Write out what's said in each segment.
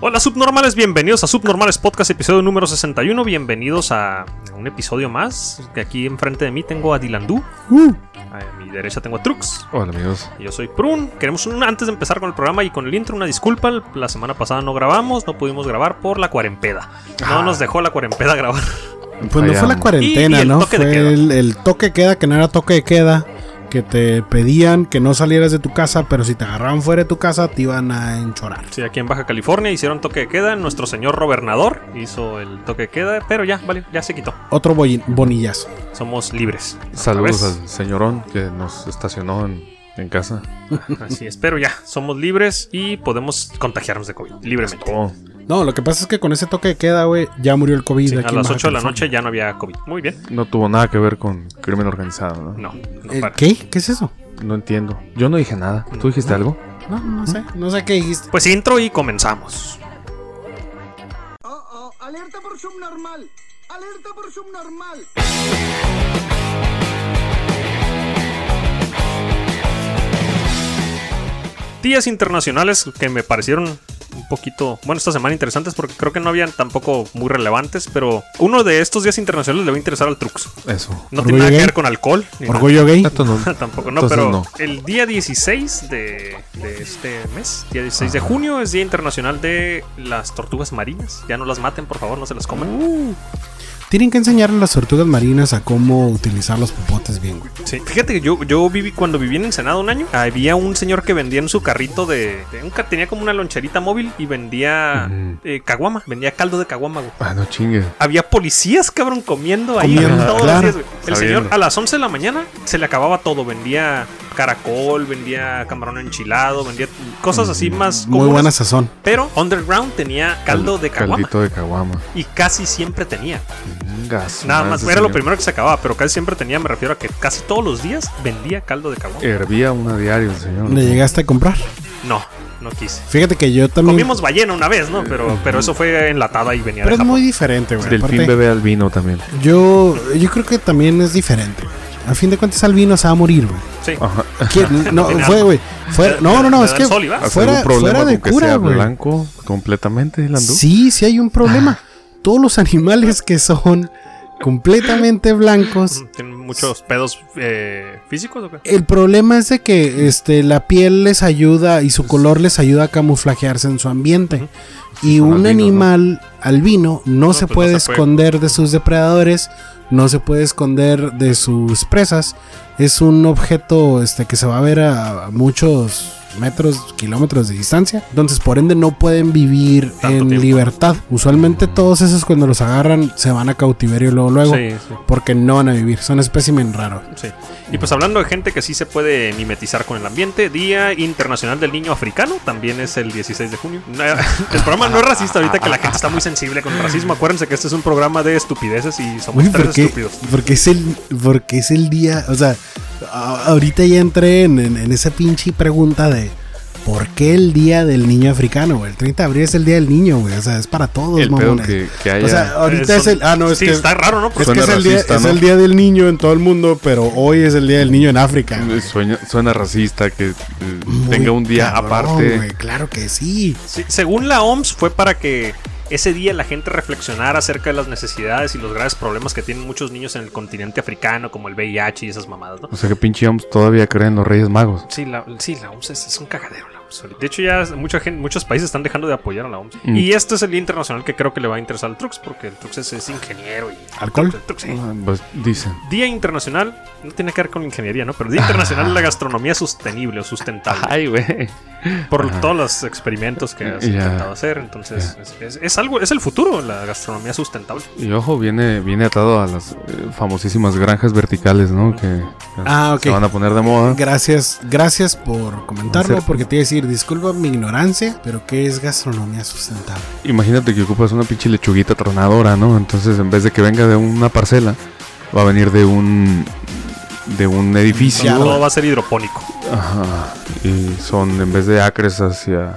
Hola subnormales, bienvenidos a Subnormales Podcast, episodio número 61. Bienvenidos a un episodio más. Que aquí enfrente de mí tengo a Dilandú. A mi derecha tengo a Trux. Hola amigos. Y yo soy Prun. Queremos un- antes de empezar con el programa y con el intro una disculpa. La semana pasada no grabamos, no pudimos grabar por la cuarempeda. No Ah. nos dejó la cuarempeda grabar. Pues no fue la cuarentena, Y- y el ¿no? toque de Fue queda. el, el toque queda, que no era toque de queda, que te pedían que no salieras de tu casa, pero si te agarraban fuera de tu casa te iban a enchorar. Sí, aquí en Baja California hicieron toque de queda. Nuestro señor gobernador hizo el toque de queda, pero ya, vale, ya se quitó. Otro bonillazo. Somos libres. Saludos al señorón que nos estacionó en, en casa. Así es, pero ya, somos libres y podemos contagiarnos de COVID libremente. Oh, No, lo que pasa es que con ese toque de queda, güey, ya murió el COVID. Sí, aquí a las Baja 8 de la noche ya no había COVID. Muy bien. no tuvo nada que ver con crimen organizado, ¿no? No, no Eh. ¿Qué? ¿Qué es eso? No entiendo. Yo no dije nada. ¿Tú dijiste algo? No, no sé. No sé qué dijiste. Pues intro y comenzamos. Oh, oh, alerta por subnormal. Alerta por subnormal. Días internacionales que me parecieron un poquito, bueno, esta semana interesantes porque creo que no habían tampoco muy relevantes, pero uno de estos días internacionales le va a interesar al Trux. Eso. No ¿Orgullo tiene nada que gay? ver con alcohol. Orgullo gay. Esto no. Tampoco, no, Entonces pero no. el día 16 de, de este mes, día 16 de junio, es Día Internacional de las Tortugas Marinas. Ya no las maten, por favor, no se las coman. Uh, Tienen que enseñarle a las tortugas marinas a cómo utilizar los popotes bien, güey. Sí. Fíjate que yo, yo viví cuando viví en Ensenada un año. Había un señor que vendía en su carrito de. de un tenía como una loncherita móvil y vendía Mm. eh, caguama. Vendía caldo de caguama, güey. Ah, no chingue. Había policías, cabrón, comiendo ahí Comiendo, todos claro. los días, güey. El Sabiendo. señor a las 11 de la mañana se le acababa todo. Vendía caracol, vendía camarón enchilado, vendía cosas así más Muy comunes. buena sazón. Pero Underground tenía caldo de caguama. Caldito de caguama. Y casi siempre tenía. Gas. Nada más, era lo primero que se acababa, pero casi siempre tenía, me refiero a que casi todos los días vendía caldo de caguama. Hervía una diario, señor. ¿Le llegaste a comprar? No, no quise. Fíjate que yo también. Comimos ballena una vez, ¿no? Pero, pero eso fue enlatada y venía Pero de es Japón. muy diferente, güey. Delfín bebe al vino también. yo, yo creo que también es diferente. A fin de cuentas, Albino se va a morir, güey. Sí. No, fue, güey. No, no, no, es que el sol y va. ¿Has fuera, fuera de cura, güey. blanco completamente, Landú? Sí, sí hay un problema. Todos los animales que son completamente blancos, ¿Tienen muchos pedos eh, físicos o qué? el problema es de que este, la piel les ayuda y su color les ayuda a camuflajearse en su ambiente. Y Son un albinos, ¿no? animal albino no, se pues no se puede. esconder de sus depredadores, no se puede esconder de sus presas. Es un objeto este, que se va a ver a, a muchos metros, kilómetros de distancia. Entonces, por ende, no pueden vivir Tanto en tiempo. libertad. Usualmente todos esos cuando los agarran se van a cautiverio luego, luego. Sí, sí, Porque no van a vivir. Son espécimen raro. sí. Y pues hablando de gente que sí se puede mimetizar con el ambiente, Día Internacional del Niño Africano, también es el 16 de junio. El programa no es racista ahorita que la gente está muy sensible con el racismo. Acuérdense que este es un programa de estupideces y somos Güey, tres porque, estúpidos. porque es el porque es el día, o sea, ahorita ya entré en, en- en esa pinche pregunta de ¿por qué el día del niño africano? güey? El 30 de abril es el día del niño, güey, o sea, es para todos, El pedo mamones. que, que haya. O sea, ahorita Eh, es el ah no, es sí, que está raro, ¿no? es, Porque que es el día es el día del niño en todo el mundo, pero hoy es el día del niño en África. Sueña- suena racista que eh, tenga un día cabrón, aparte. güey, claro que sí. Sí, según la OMS fue para que ese día la gente reflexionara acerca de las necesidades y los graves problemas que tienen muchos niños en el continente africano, como el VIH y esas mamadas, ¿no? O sea que pinche OMS todavía creen los Reyes Magos. Sí, la, sí, la OMS es, es un cagadero. La. De hecho, ya mucha gente, muchos países están dejando de apoyar a la OMS. Mm. Y este es el día internacional que creo que le va a interesar al Trux, porque el Trux es, es ingeniero y. ¿Alcohol? El Trux, sí. Ah, Pues dicen. Día internacional, no tiene que ver con ingeniería, ¿no? Pero Día Internacional de la Gastronomía Sostenible o Sustentable. Ay, güey. por Ajá. todos los experimentos que has Ya. intentado hacer. Entonces, es, es- es algo, es el futuro, la gastronomía sustentable. Y ojo, viene, viene atado a las eh, famosísimas granjas verticales, ¿no? Que Ah, se van a poner de moda. Gracias, gracias por comentarlo, porque te iba a decir, disculpa mi ignorancia, pero ¿qué es gastronomía sustentable? Imagínate que ocupas una pinche lechuguita tronadora, ¿no? Entonces, en vez de que venga de una parcela, va a venir de un de un edificio. Todo va a ser hidropónico. Ajá. Y son, en vez de acres hacia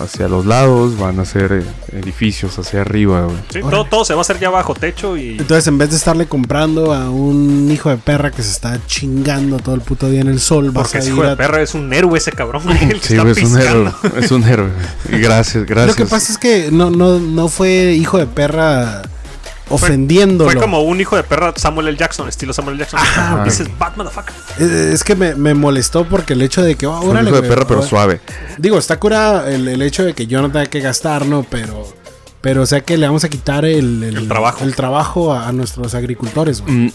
hacia los lados, van a ser eh, edificios hacia arriba, güey. Sí, todo, todo se va a hacer ya bajo techo y. Entonces, en vez de estarle comprando a un hijo de perra que se está chingando todo el puto día en el sol, vas Porque a ese hijo de a- perra es un héroe ese cabrón. güey, Sí, está es un héroe, es un héroe. gracias, gracias. Lo que pasa es que no, no, no fue hijo de perra ofendiéndolo. Fue como un hijo de perra Samuel L. Jackson, estilo Samuel L. Jackson. Ajá. Dices, bad motherfucker. Eh, Es que me, me molestó porque el hecho de que, oh, un órale, hijo de perra, pero oh, suave. Digo, está cura el, el hecho de que yo no tenga que gastar, ¿no? Pero, pero o sea que le vamos a quitar el, El trabajo. el trabajo a, a nuestros agricultores. Mm,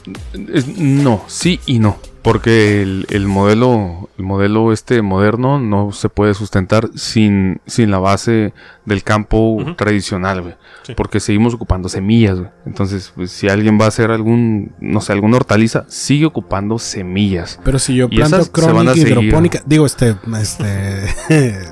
es- no, sí y no. Porque el, el modelo, el modelo este moderno no se puede sustentar sin, sin la base del campo tradicional, güey. Sí. Porque seguimos ocupando semillas, güey. Entonces, pues, si alguien va a hacer algún, no sé, alguna hortaliza, sigue ocupando semillas. Pero si yo planto crónica hidropónica, digo, este, este,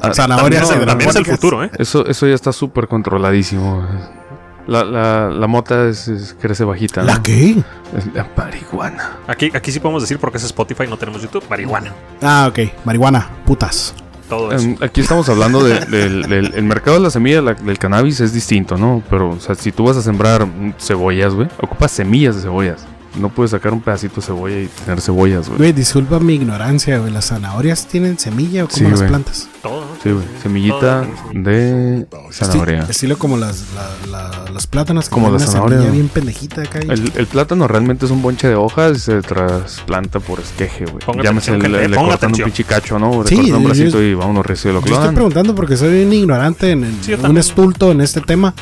Ah, zanahorias no, También, también es el futuro, ¿eh? Eso, eso ya está súper controladísimo. güey. La, la, la mota es, es- crece bajita. ¿no? ¿La qué? Es la marihuana. Aquí, aquí sí podemos decir porque es Spotify, no tenemos YouTube. Marihuana. Ah, ok. Marihuana, putas. Todo eso. Em, aquí estamos hablando de- del, del- el mercado de la semilla la- del cannabis es distinto, ¿no? Pero, o sea, si tú vas a sembrar cebollas, güey, ocupas semillas de cebollas. No puedes sacar un pedacito de cebolla y tener cebollas, güey. Güey, disculpa mi ignorancia, güey. ¿Las zanahorias tienen semilla o como Sí, las plantas? Todo, ¿no? Sí, güey. Semillita de zanahoria. Esti- estilo como las, la- la- los plátanos. que Como tienen la una zanahoria, semilla ¿no? bien pendejita acá. y- El, el plátano realmente es un bonche de hojas y se trasplanta por esqueje, güey. Llámese, le, le ponga cortan atención. un pinche cacho, ¿no? Le Sí, cortan un yo- bracito y vámonos, recibe lo Yo estoy preguntando porque soy un ignorante en, en- Sí, yo un estulto en este tema.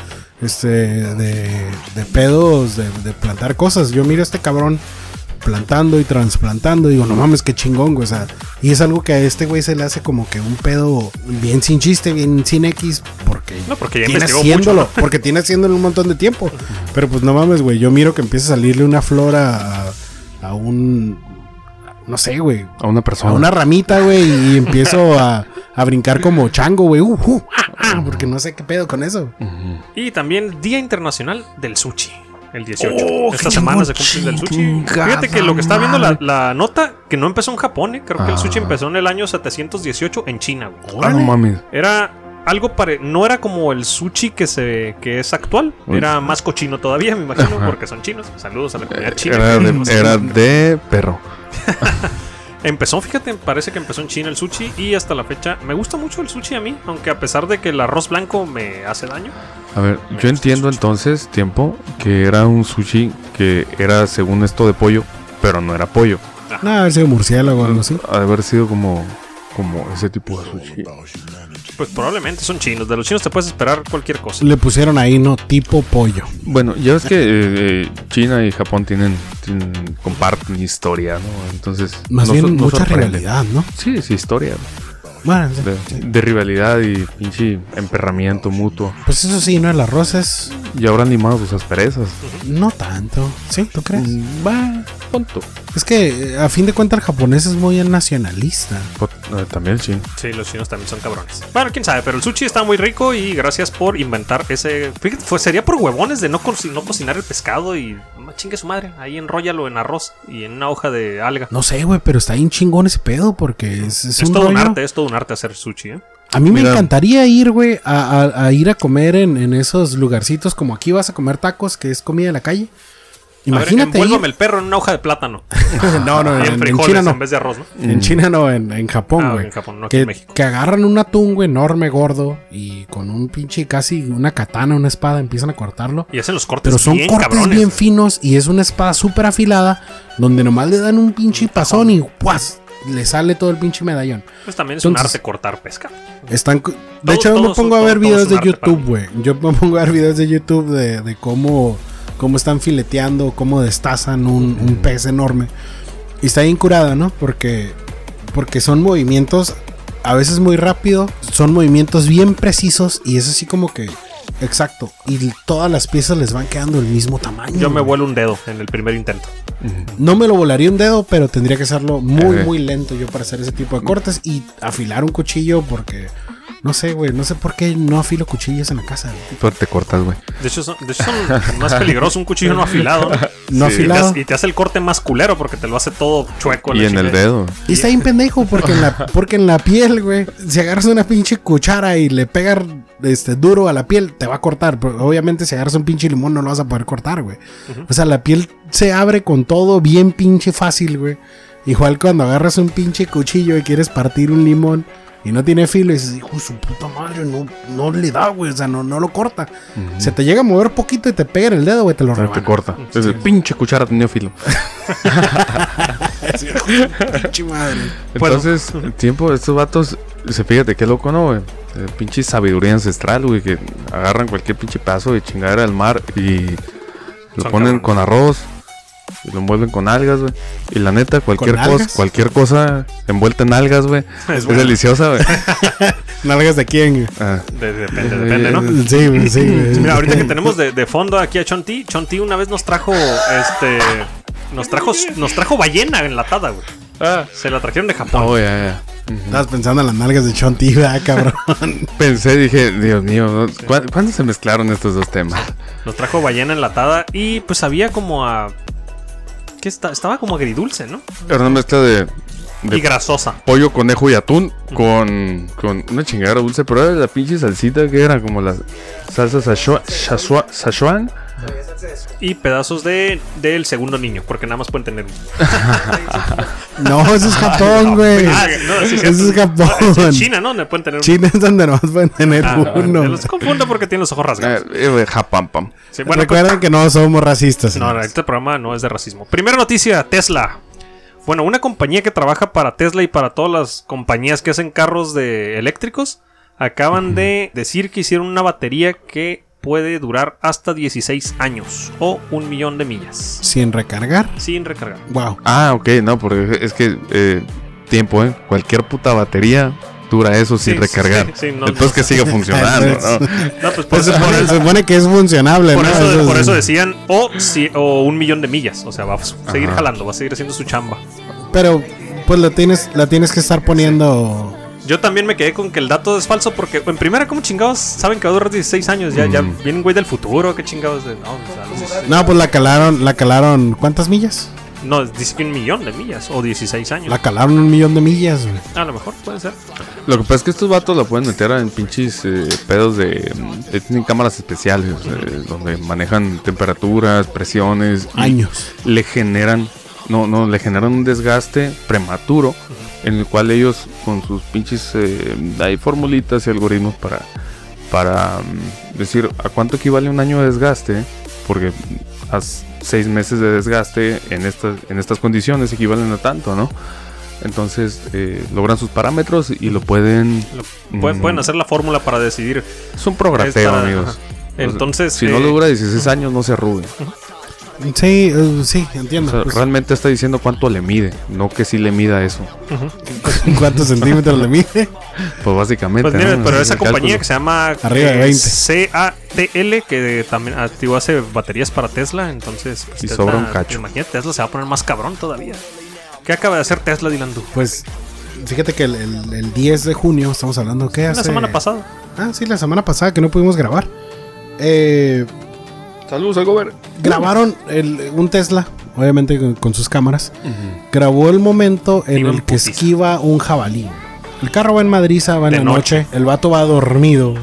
Este, de, de pedos, de, de plantar cosas. Yo miro a este cabrón plantando y trasplantando. Digo, no mames, qué chingón, güey. O sea, y es algo que a este güey se le hace como que un pedo bien sin chiste, bien sin X. Porque No, porque ya tiene haciéndolo. mucho. Porque tiene haciéndolo un montón de tiempo. Pero pues no mames, güey. Yo miro que empieza a salirle una flora a, a un. No sé, güey. A una persona. A una ramita, güey, y empiezo a, a brincar como chango, güey. Uh, uh, ah, porque no sé qué pedo con eso. Y también Día Internacional del Sushi. El 18. Oh, Esta semana se cumple el sushi. Fíjate que lo que está viendo la, la nota, que no empezó en Japón, ¿eh? creo que el sushi Ah. empezó en el año 718 en China. güey. Ah, no mames. Era algo pare... No era como el sushi que se que es actual. Uy. Era más cochino todavía, me imagino, Ajá. porque son chinos. Saludos a la comunidad china. Era de, era de perro. Empezó, fíjate, parece que empezó en China el sushi y hasta la fecha me gusta mucho el sushi a mí, aunque a pesar de que el arroz blanco me hace daño. A ver, yo entiendo entonces, tiempo, que era un sushi que era según esto de pollo, pero no era pollo. No, haber sido murciélago o algo así. Ha de haber sido como, como ese tipo de sushi. Pues probablemente son chinos. De los chinos te puedes esperar cualquier cosa. Le pusieron ahí, no, tipo pollo. Bueno, ya ves que eh, eh, China y Japón tienen, tienen- comparten historia, ¿no? Entonces, Más no bien no mucha sorprende. rivalidad, ¿no? Sí, sí, historia. Bueno, sí, De, sí. de rivalidad y pinche emperramiento mutuo. pues eso sí, ¿no? El arroz es. Y ahora animado sus asperezas. No tanto. ¿Sí? ¿Tú crees? Mm, Va, punto. Es que a fin de cuentas el japonés es muy nacionalista. eh, También el chino. Sí, los chinos también son cabrones. Bueno, quién sabe, pero el sushi está muy rico y gracias por inventar ese. Fíjate, fue, sería por huevones de no, co- no cocinar el pescado y. Chingue su madre. Ahí enróllalo en arroz y en una hoja de alga. No sé, güey, pero está bien chingón ese pedo porque es, es es un todo un rollo. arte, es todo un arte hacer sushi, ¿eh? A mí me encantaría ir, güey, a, a- a ir a comer en, en esos lugarcitos como aquí vas a comer tacos, que es comida de la calle. Imagínate. Ver, el perro en una hoja de plátano. no, no, en, en en China no. en vez de arroz, ¿no? En China no, en, en Japón, Ah, güey. en Japón, no aquí en que, México. que agarran un atún, güey, enorme, gordo, y con un pinche casi una katana, una espada, empiezan a cortarlo. Y hacen los cortes Pero son bien cortes cabrones. bien finos y es una espada súper afilada donde nomás le dan un pinche pasón y ¡guas! Le sale todo el pinche medallón. Pues también es Entonces- un arte cortar pescado. Están. De Todo- hecho, yo me pongo a ver todo- videos de YouTube, güey. Yo me pongo a ver videos de YouTube de, de cómo, cómo están fileteando, cómo destazan un, un pez enorme. Y está bien curada, ¿no? Porque, porque son movimientos a veces muy rápido, son movimientos bien precisos y es así como que. Exacto. Y todas las piezas les van quedando el mismo tamaño. Yo me vuelo un dedo en el primer intento. No me lo volaría un dedo, pero tendría que hacerlo muy, Eh. muy lento yo para hacer ese tipo de cortes y afilar un cuchillo porque no sé, güey, no sé por qué no afilo cuchillos en la casa. güey. Tú te cortas, güey. De hecho, son, de hecho son más peligroso un cuchillo no afilado. ¿no? Sí. Y te, afilado. hace, y te hace el corte más culero porque te lo hace todo chueco. Y en el dedo. Y está bien pendejo porque en la, porque en la piel, güey, si agarras una pinche cuchara y le pegas este, duro a la piel, te va a cortar. Pero obviamente si agarras un pinche limón no lo vas a poder cortar, güey. O sea, la piel se abre con todo bien pinche fácil, güey. Igual cuando agarras un pinche cuchillo y quieres partir un limón y no tiene filo y dices, hijo de su puta madre, no, no le da, güey. O sea, no, no lo corta. Se te llega a mover poquito y te pega en el dedo, güey, te lo rebana. te corta. Es el pinche cuchara tenía filo. Pinche madre. Entonces, el tiempo de estos vatos, se fíjate qué loco, ¿no, güey? Eh, Pinche sabiduría ancestral, güey, que agarran cualquier pinche pedazo de chingadera del mar y lo Son ponen con arroz y lo envuelven con algas, güey. Y la neta, cualquier ¿Con cosa, cualquier cosa envuelta en algas, güey, es, bueno. deliciosa, güey. ¿Nalgas de quién? güey? Ah, De- depende, depende, ¿no? Sí, güey, sí, güey. Sí, Mira, ahorita que tenemos de, de fondo aquí a Chonti, Chonti una vez nos trajo este. Nos trajo, nos trajo ballena enlatada, güey. Se la trajeron de Japón. oh, ya, ya. Ujú. Estabas pensando en las nalgas de Chonti, ¿verdad, cabrón? Pensé, dije, Dios mío, ¿no? ¿Cuá- ¿cuándo se mezclaron estos dos temas? Nos trajo ballena enlatada y pues sabía como a. Estaba como agridulce, ¿no? Era una mezcla de, de Y grasosa. pollo, conejo y atún con, con una chingadera dulce, pero era la pinche salsita que era como la salsa Szechuan. Y pedazos de del segundo niño, porque nada más pueden tener. No, eso es Japón, güey. Ah, no, sí, Eso es. Japón. En China, ¿no? No pueden tener. China es donde nomás pueden tener Ah, uno. me los confundo porque tienen los ojos rasgados. Eh, eh, japam, pam. Sí, bueno, pues, Recuerden que no somos racistas. No, este programa no es de racismo. Primera noticia, Tesla. Bueno, una compañía que trabaja para Tesla y para todas las compañías que hacen carros de eléctricos acaban de decir que hicieron una batería que puede durar hasta 16 años o un millón de millas Sin recargar. sin recargar. Wow. Ah, ok, no, porque es que eh, tiempo, ¿eh? Cualquier puta batería dura eso sin recargar. sí, sí, no, Entonces no. que siga funcionando, ¿no? No, pues por Pues se, eso, supone, se supone que es funcionable, por ¿no? eso- Eso- por eso decían o, si- o un millón de millas. O sea, va a seguir Ajá. jalando, va a seguir haciendo su chamba. Pero, pues la tienes, la tienes que estar poniendo. Yo también me quedé con que el dato es falso porque en primera, ¿cómo chingados saben que va a durar 16 años? Ya, ya Mm. vienen güey del futuro, ¿qué chingados? De, no, o sea, los 16 No, pues la calaron, la calaron. ¿Cuántas millas? no, dice que un millón de millas o 16 años. La calaron un millón de millas, güey. A lo mejor puede ser. Lo que pasa es que estos vatos la pueden meter en pinches eh, pedos de... eh, Tienen cámaras especiales eh, donde manejan temperaturas, presiones. y Años. Le generan... No, no, le generan un desgaste prematuro en el cual ellos con sus pinches... eh, hay formulitas y algoritmos para... Para mm, decir a cuánto equivale un año de desgaste. Porque a s- seis meses de desgaste en estas, en estas condiciones equivalen a tanto, ¿no? Entonces eh, logran sus parámetros y lo pueden Lo- pueden, Mm. pueden hacer la fórmula para decidir. es un prograteo, esta- amigos. ajá. Entonces, si eh, no le dura 16 años, no se arrugue. Sí, eh, sí, O entiendo. sea, Pues, realmente está diciendo cuánto le mide, no que sí le mida eso. ¿Cuántos centímetros le mide? Pues básicamente. Pues mira, ¿no? pero esa compañía que se llama Arriba de eh, 20. CATL, que también activo hace baterías para Tesla, entonces pues, Y Tesla- sobra un cacho. Imagínate, Tesla se va a poner más cabrón todavía. ¿Qué acaba de hacer Tesla, Dylan? tú? Pues, fíjate que el, el- el 10 de junio, estamos hablando, ¿qué hace? La semana pasada. Ah, sí, la semana pasada que no pudimos grabar. Eh, Saludos al gober. grabaron el- un Tesla, obviamente con, con sus cámaras. Grabó el momento en Iba en el que putiza. esquiva un jabalí. El carro va en Madriza, va en De la noche. El vato va dormido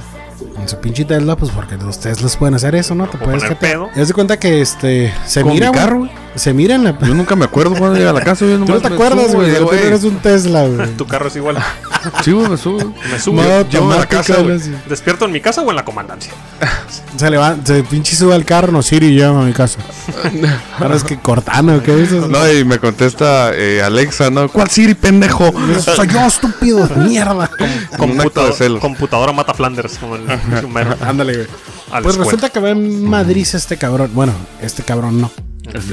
en su pinche Tesla, pues porque los Teslas pueden hacer eso, ¿no? Te O puedes pedo. Y haz de cuenta que este se Con mira, mi güey. carro. Se mira en la. Yo nunca me acuerdo cuando llega a la casa. Yo Tú no te acuerdas, güey. Tú eres un Tesla, güey. Tu carro es igual. Sí, güey, me subo. Me subo. Modo Llevo a la casa. ¿no? ¿Despierto en mi casa o en la comandancia? Se levanta, se pinche sube al carro, no, Siri, llama a mi casa. Ahora es que Cortana, ¿qué dices? No, y me contesta eh, Alexa, ¿no? ¿Cuál Siri, pendejo? Soy yo, estúpido, mierda. Acto de celos. computadora mata Flanders, como el. Ándale, güey. Pues escuela. resulta que va en Madrid este cabrón. Bueno, este cabrón no.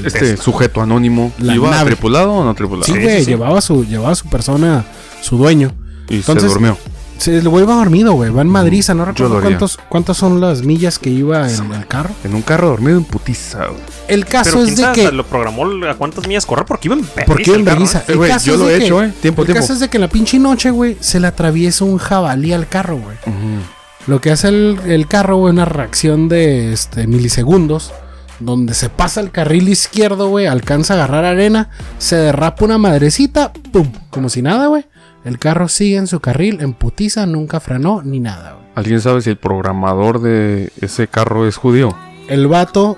Este sujeto anónimo. La ¿Iba nave. tripulado o no tripulado? Sí, Sí, güey, sí, sí. llevaba su, llevaba su persona, su dueño. Y Entonces- se durmió. Se, el güey va dormido, güey. Va en Madrid, no recuerdo lo cuántos, cuántas son las millas que iba en el carro. En un carro dormido en putiza, güey. El caso Pero es de que. lo programó a cuántas millas correr porque iba en ¿Por qué en el güey, yo es lo de he que- hecho, eh. Tiempo, el tiempo. caso es de que en la pinche noche, güey, se le atraviesa un jabalí al carro, güey. Lo que hace el, el carro, güey, una reacción de este, milisegundos, donde se pasa el carril izquierdo, güey, alcanza a agarrar arena, se derrapa una madrecita, pum, como si nada, güey. El carro sigue en su carril, en putiza, nunca frenó ni nada, güey. ¿Alguien sabe si el programador de ese carro es judío? El vato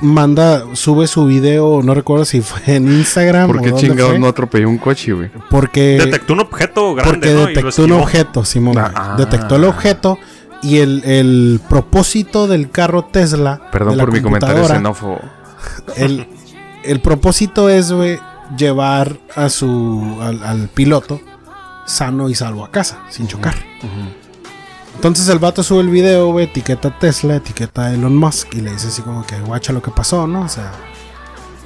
manda, sube su video, no recuerdo si fue en Instagram ¿Por o qué dónde chingados fue, no atropelló un coche, güey? porque Detectó un objeto grande, porque ¿no? Y lo detectó un objeto, Simón. güey. Ah. Detectó el objeto y el, el propósito del carro Tesla. Perdón de la por mi comentario computadora, xenófobo. El, el propósito es, güey, llevar a su al, al piloto sano y salvo a casa, sin chocar. Entonces el vato sube el video, güey, etiqueta a Tesla, etiqueta a Elon Musk y le dice así como que guacha lo que pasó, ¿no? O sea,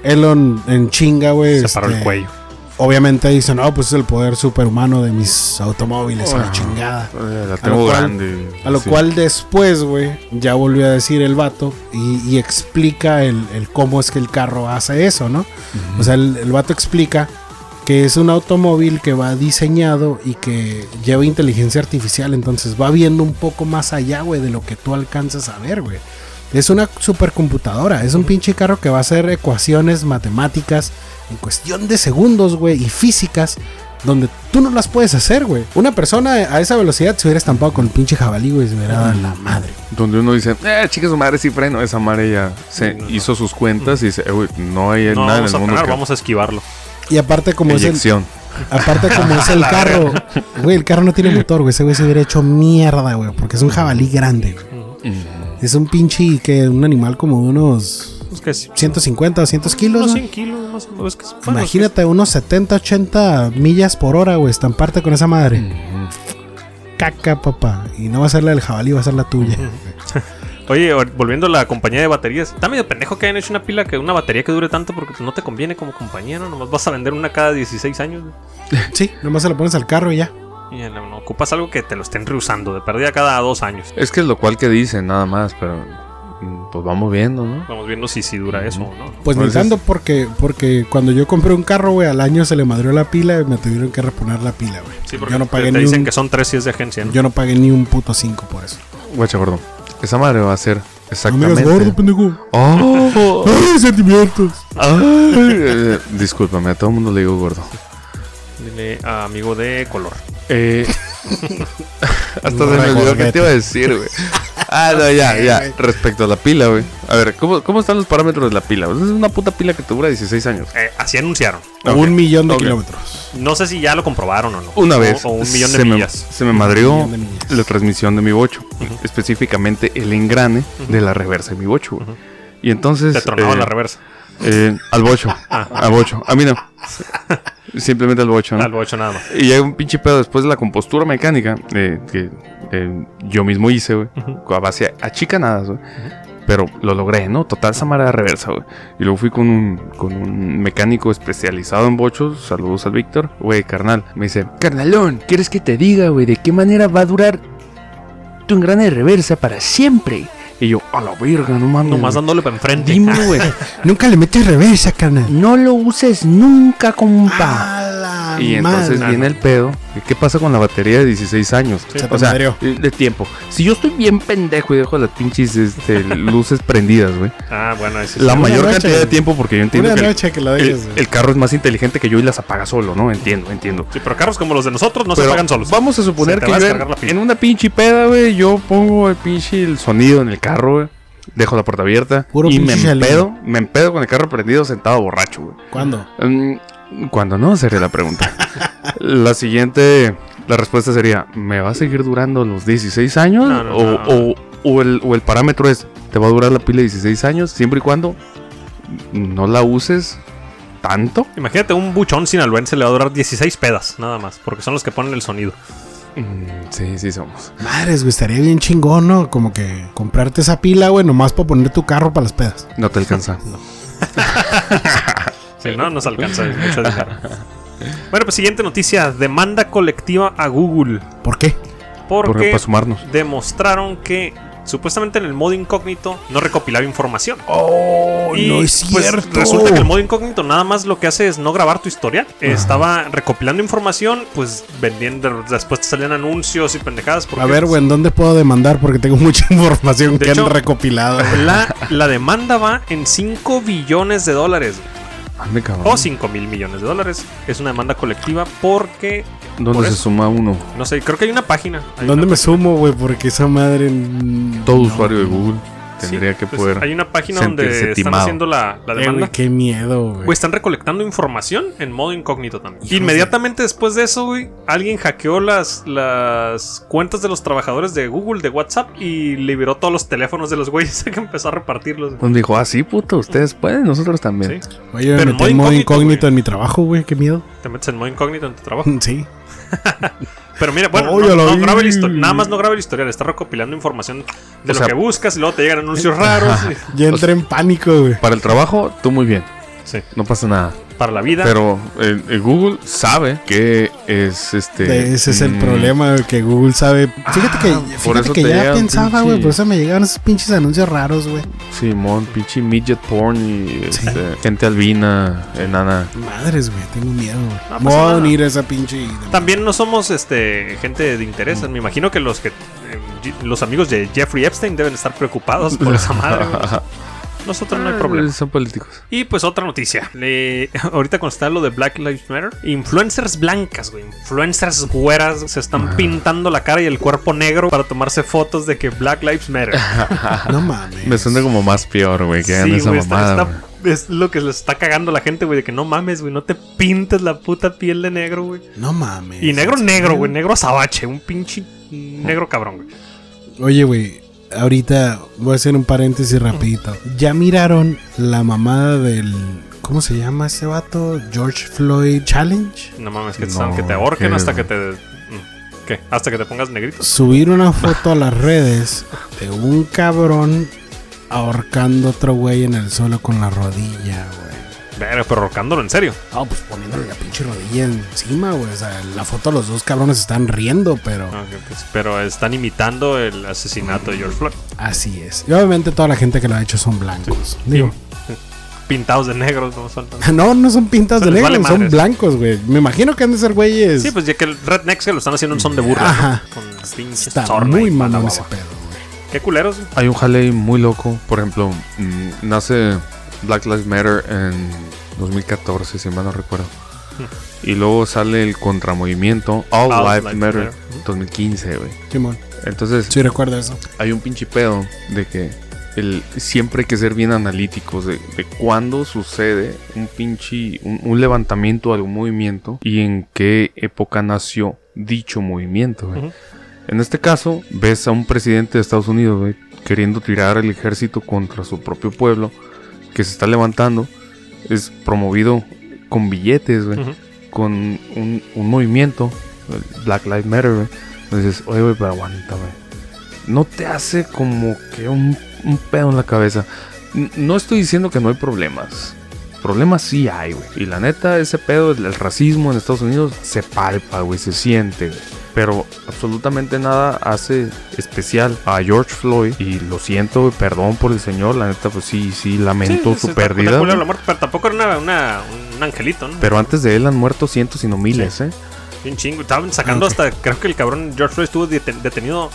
Elon en chinga, güey. Se paró el este, cuello. Obviamente dice, no, pues es el poder superhumano de mis automóviles, a la Ah. chingada. Eh, La A tengo lo cual- grande. A lo sí. cual después, güey, ya volvió a decir el vato y, y explica el, el cómo es que el carro hace eso, ¿no? O sea, el, el vato explica que es un automóvil que va diseñado y que lleva inteligencia artificial, entonces va viendo un poco más allá, güey, de lo que tú alcanzas a ver, güey. Es una supercomputadora, es un pinche carro que va a hacer ecuaciones matemáticas en cuestión de segundos, güey, y físicas donde tú no las puedes hacer, güey. Una persona a esa velocidad se hubiera estampado con el pinche jabalí, güey, se hubiera dado en la madre. Donde uno dice, eh, chica, su madre sí freno. Esa madre ya se hizo sus cuentas y dice, eh, güey, no hay No nada en el mundo frenar, que... vamos a esquivarlo. Y aparte como es el, Eyección. aparte como es el carro, güey, el carro no tiene motor, güey, ese güey se hubiera hecho mierda, güey, porque es un jabalí grande, güey. Es un pinche que un animal como de unos Es que sí. 150 o 200 kilos, Unos ¿no? 100 kilos más o menos. Es que, bueno, Imagínate unos 70, 80 millas por hora, güey, estamparte con esa madre. Caca, papá. Y no va a ser la del jabalí, va a ser la tuya. Oye, volviendo a la compañía de baterías. Está medio pendejo que hayan hecho una pila que una batería que dure tanto porque pues, no te conviene como compañía, ¿no? Nomás vas a vender una cada 16 años. güey. Sí, nomás se lo pones al carro y ya. Y no, no ocupas algo que te lo estén reusando de perdida cada dos años. Es que es lo cual que dicen, nada más, pero mm, pues vamos viendo, ¿no? Vamos viendo si, si dura eso o no. Pues eso tanto porque, porque cuando yo compré un carro, güey, al año se le madrió la pila y me tuvieron que reponer la pila, güey. Sí, porque yo no te, pagué te ni dicen un, que son tres si es de agencia, ¿no? yo no pagué ni un puto 5 por eso. Guacha, gordo. Esa madre va a ser No me exactamente... digas gordo, pendejo. ¡Oh! ¡Ay, sentimientos! Ay, eh, discúlpame, a todo el mundo le digo gordo. Dile a amigo de color. Eh, hasta se me olvidó que te iba a decir, güey. Ah, no, ya, ya. Respecto a la pila, güey. A ver, ¿cómo, ¿cómo están los parámetros de la pila? Es una puta pila que te dura 16 años. Eh, así anunciaron. Un millón de kilómetros. No sé si ya lo comprobaron o no. Una vez O, un millón de se, me, millas. se me madrió la transmisión de mi bocho. Específicamente el engrane de la reversa de mi bocho, güey. Y entonces... Te tronaba eh, la reversa. Eh, al bocho. Al bocho. A mí no. Simplemente al bocho, ¿no? Algo hecho nada más. Y llega un pinche pedo después de la compostura mecánica eh, que eh, yo mismo hice, güey. A base a chicanadas, güey. Pero lo logré, ¿no? Total esa mara de reversa, güey. Y luego fui con un, con un mecánico especializado en bochos. Saludos al Víctor. Güey, carnal. Me dice, carnalón, ¿quieres que te diga, güey, de qué manera va a durar tu engrane de reversa para siempre? Y yo, a la verga, no mames. Nomás dándole para enfrente. Güey. Nunca le metes reversa, carnal. no lo uses nunca, compa. A la Y entonces madre. viene el pedo. ¿y ¿Qué pasa con la batería de 16 años? O sea, de tiempo. Si yo estoy bien pendejo y dejo las pinches este, luces prendidas, güey. Ah, bueno, ese La sí. Una mayor noche, cantidad de tiempo porque yo entiendo Una que el, noche que lo el- dejes, güey. el carro es más inteligente que yo y las apaga solo, ¿no? Entiendo, entiendo. Sí, pero carros como los de nosotros no se apagan solos. Vamos a suponer que a yo la en, una pinche peda, güey, yo pongo el pinche el sonido en el carro, güey. Dejo la puerta abierta Puro y me empedo, me empedo con el carro prendido sentado borracho, güey. ¿Cuándo? Mm, Cuando no, sería la pregunta. la siguiente, la respuesta sería, ¿me va a seguir durando los 16 años? No, no, o, no. o- o el, o el parámetro es, ¿te va a durar la pila 16 años? Siempre y cuando no la uses tanto. Imagínate un buchón sinaloense le va a durar 16 pedas, nada más, porque son los que ponen el sonido. Mm, sí, sí somos. Madres, güey, estaría bien chingón, ¿no? Como que comprarte esa pila, güey, nomás para poner tu carro para las pedas. No te alcanza. Si no, nos alcanza mucho dinero. Bueno, pues siguiente noticia: demanda colectiva a Google. ¿Por qué? Porque sumarnos. demostraron que supuestamente en el modo incógnito no recopilaba información. Oh, Y, no es pues, cierto. resulta que el modo incógnito nada más lo que hace es no grabar tu historial. Estaba recopilando información, pues vendiendo, después te salían anuncios y pendejadas. porque A ver, güey, ¿en dónde puedo demandar? Porque tengo mucha información que hecho- han recopilado. La, la demanda va en 5 billones de dólares. Ande. O 5 mil millones de dólares. Es una demanda colectiva porque, ¿Dónde por se eso. suma uno? no sé, creo que hay una página. Hay ¿Dónde una me sumo, güey? Porque esa madre. mm, Todo no. usuario de Google tendría Sí, que pues, poder. Hay una página donde están timado. haciendo la, la Eh, demanda. güey, qué miedo, güey. Güey, están recolectando información en modo incógnito también. Inmediatamente después de eso, güey, alguien hackeó las, las cuentas de los trabajadores de Google, de WhatsApp, y liberó todos los teléfonos de los güeyes que empezó a repartirlos. güey. Pues dijo, ah, sí, puto, ustedes pueden, nosotros también. Sí. Oye, me pero en metí modo en modo incógnito, incógnito en mi trabajo, güey. Qué miedo. Te metes en modo incógnito en tu trabajo. Sí. Pero mira, bueno, Oh, no, grabe el nada más no grabe el historial, está recopilando información de O lo sea- que buscas y luego te llegan anuncios raros. y- Ya entré en pánico, güey. Para el trabajo, tú muy bien, Sí, no pasa nada. para la vida. Pero eh, eh, Google sabe que es este. Ese es el mm, problema, que Google sabe. Fíjate que, por fíjate eso que ya pensaba, pinche- güey. Por eso me llegaban esos pinches anuncios raros, güey. Simón, pinche midget porn y Sí. este, gente albina, enana. Madres, güey. Tengo miedo. No voy a unir a esa pinche. También no somos este gente de intereses. Me imagino que los que eh, los amigos de Jeffrey Epstein deben estar preocupados por esa madre. Nosotros no hay problema. Ah, Son políticos. Y pues otra noticia. Le- ahorita cuando está lo de Black Lives Matter, influencers blancas, güey. Influencers güeras se están pintando la cara y el cuerpo negro para tomarse fotos de que Black Lives Matter. No mames. Me suena como más peor, güey, que Sí, esa güey, está- mamada. está- es lo que le está cagando a la gente, güey, de que no mames, güey, no te pintes la puta piel de negro, güey. No mames. Y negro, ¿en negro, güey, negro azabache, un pinche negro cabrón, güey. Oye, güey. Ahorita voy a hacer un paréntesis rapidito. ¿Ya miraron la mamada del... ¿Cómo se llama ese vato? George Floyd Challenge. No mames, que, te No, que te ahorquen ¿qué, hasta que te. mm, ¿Qué? Hasta que te pongas negrito. Subir una foto a las redes de un cabrón ahorcando a otro güey en el suelo con la rodilla, güey. Pero, pero ahorcándolo en serio. Ah, pues poniéndole la pinche rodilla encima, güey. O sea, en la foto los dos cabrones están riendo, pero Ok, pues, pero están imitando el asesinato de George Floyd. así es. Y obviamente toda la gente que lo ha hecho son blancos. Digo, Pintados de negros, no son no, no son pintas Se de les negro, vale son madres. blancos, güey. Me imagino que han de ser güeyes. Sí, pues ya que el Rednecks que lo están haciendo en son de burla. ¿no? Ajá. Con pinches está muy mamón ese pedo, güey. Qué culeros. güey. Hay un jale muy loco. Por ejemplo, mm, nace Black Lives Matter en 2014, si mal no recuerdo. Y luego sale el contramovimiento All, All Lives Lives Matter, Matter. 2015, güey. Simón. Entonces, Sí, recuerdo eso. hay un pinche pedo de que el, siempre hay que ser bien analíticos de, de cuándo sucede un pinche, un, un levantamiento, algún movimiento y en qué época nació dicho movimiento. En este caso, ves a un presidente de Estados Unidos, güey, queriendo tirar el ejército contra su propio pueblo, que se está levantando, es promovido con billetes, güey, con un, un movimiento, Black Lives Matter, güey. Entonces, oye, güey, pero aguanta, güey. No te hace como que un, un pedo en la cabeza. N- No estoy diciendo que no hay problemas. Problemas sí hay, güey. Y la neta, ese pedo, el, el racismo en Estados Unidos, se palpa, güey, se siente, güey. Pero absolutamente nada hace especial a George Floyd. Y lo siento, perdón por el señor. La neta, pues sí, sí, lamento Sí, su pérdida. la muerte, pero tampoco era una, una- un angelito, ¿no? Pero antes de él han muerto cientos y no miles, ¿eh? Un chingo. Estaban sacando hasta. Creo que el cabrón George Floyd estuvo deten- detenido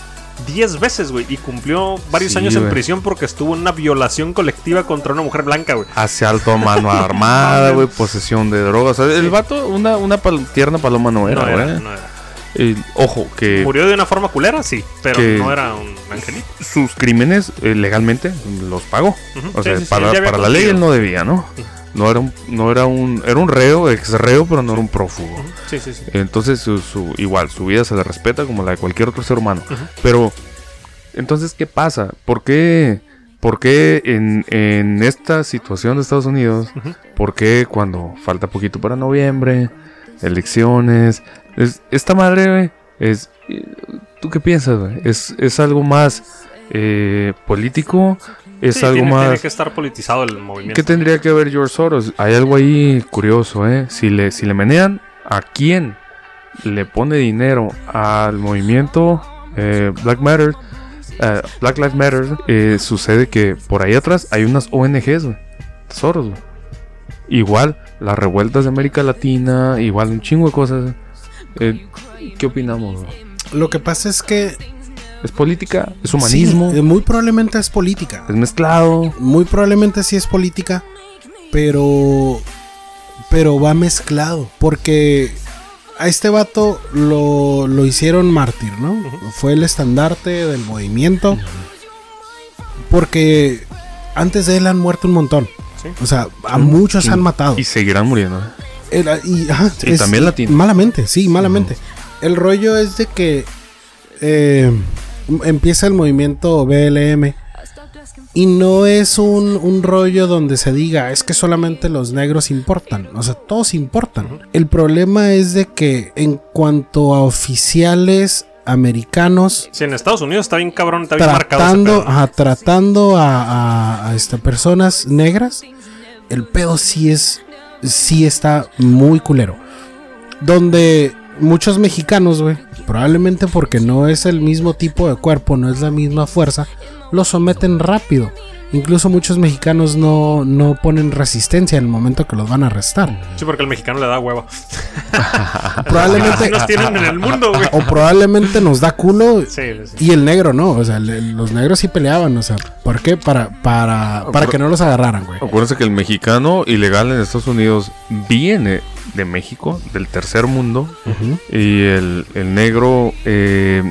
10 veces, güey. Y cumplió varios Sí, años en prisión porque estuvo en una violación colectiva contra una mujer blanca, güey. Asalto a mano armada, güey, posesión de drogas. O sea, el vato, una, una pal- tierna paloma no era, no güey. era, no era. Eh, ojo, que Murió de una forma culera, sí, pero no era un angelito. sus crímenes eh, legalmente los pagó. O sí, sea, sí, para, para la ley él no debía, ¿no? No era un, no era un, era un reo, ex reo, pero no era un prófugo. Sí, sí. Entonces, su, su- igual, su vida se le respeta como la de cualquier otro ser humano. Pero, entonces, ¿qué pasa? ¿Por qué, por qué en, en esta situación de Estados Unidos, por qué cuando falta poquito para noviembre, elecciones, es, esta madre, güey, es, ¿tú qué piensas, güey? ¿Es, es algo más eh, político? ¿Es Sí, algo tiene, más... tiene que estar politizado el movimiento. ¿Qué tendría que ver George Soros? Hay algo ahí curioso, ¿eh? Si le, si le menean, ¿a quién le pone dinero al movimiento eh, Black Matter? eh, Black Lives Matter, eh, sucede que por ahí atrás hay unas ONGs, güey. Tesoros, güey. Igual, las revueltas de América Latina, igual un chingo de cosas. Eh, ¿Qué opinamos? Lo que pasa es que. ¿Es política? ¿Es humanismo? sí, muy probablemente es política. ¿Es mezclado? Muy probablemente sí es política. Pero. Pero va mezclado. Porque a este vato lo, lo hicieron mártir, ¿no? Fue el estandarte del movimiento. Porque antes de él han muerto un montón. Sí. O sea, a muchos han matado. Y seguirán muriendo. ¿eh? Era- y, ajá, Y también latino. Malamente, sí, malamente. El rollo es de que eh, empieza el movimiento BLM y no es un, un rollo donde se diga es que solamente los negros importan. O sea, todos importan. El problema es de que en cuanto a oficiales americanos Sí, en Estados Unidos está bien cabrón, está bien marcado. ese tratando, pedo. ajá, tratando a, a, a, este, personas negras, el pedo sí es, sí está muy culero. Donde muchos mexicanos, güey, probablemente porque no es el mismo tipo de cuerpo, no es la misma fuerza, lo someten rápido. Incluso muchos mexicanos no, no ponen resistencia en el momento que los van a arrestar. Sí, porque el mexicano le da hueva. Probablemente, Así nos tienen en el mundo, güey. o probablemente nos da culo Sí, sí. Y el negro no, o sea, le- los negros sí peleaban, o sea, ¿por qué? Para, para, para que no los agarraran, güey. Acuérdense que el mexicano ilegal en Estados Unidos viene de México, del tercer mundo, y el, el negro eh,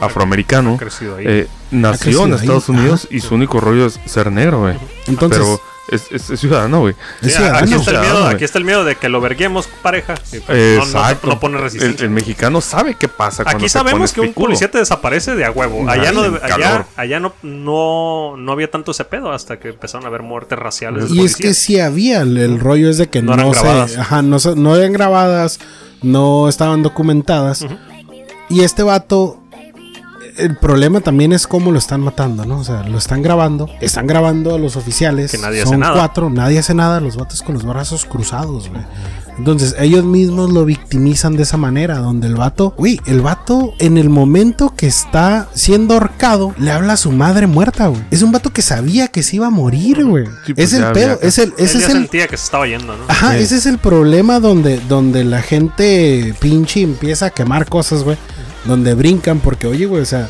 afroamericano Ha crecido ahí. eh, nació crecido en ahí, Estados ajá. Unidos y su único rollo es ser negro, güey. Entonces, Pero es, es- es ciudadano, güey. Sí, aquí, está el miedo, güey. aquí está el miedo de que lo verguemos, pareja. No- no, pone el, resistencia. el mexicano sabe qué pasa cuando Aquí sabemos que un picudo. policía te desaparece de a huevo. Ay, Allá, no, allá, no, no, no había tanto ese pedo hasta que empezaron a haber muertes raciales. Y es que sí había, el, el rollo es de que No no, eran se, grabadas. ajá, no, se- no eran grabadas, no estaban documentadas. Y este vato, el problema también es cómo lo están matando, ¿no? O sea, lo están grabando, están grabando a los oficiales, Que nadie hace son nada. cuatro, nadie hace nada, los vatos con los brazos cruzados, güey. Entonces ellos mismos lo victimizan de esa manera, donde el vato, uy, el vato en el momento que está siendo ahorcado, le habla a su madre muerta, güey. Es un vato que sabía que se iba a morir, güey. Sí, pues es el pedo, había- es el, Él ese ya es el, sentía que se estaba yendo, ¿no? Ajá, Sí. ese es el problema donde, donde la gente pinche empieza a quemar cosas, güey. Donde brincan porque, oye, güey, o sea,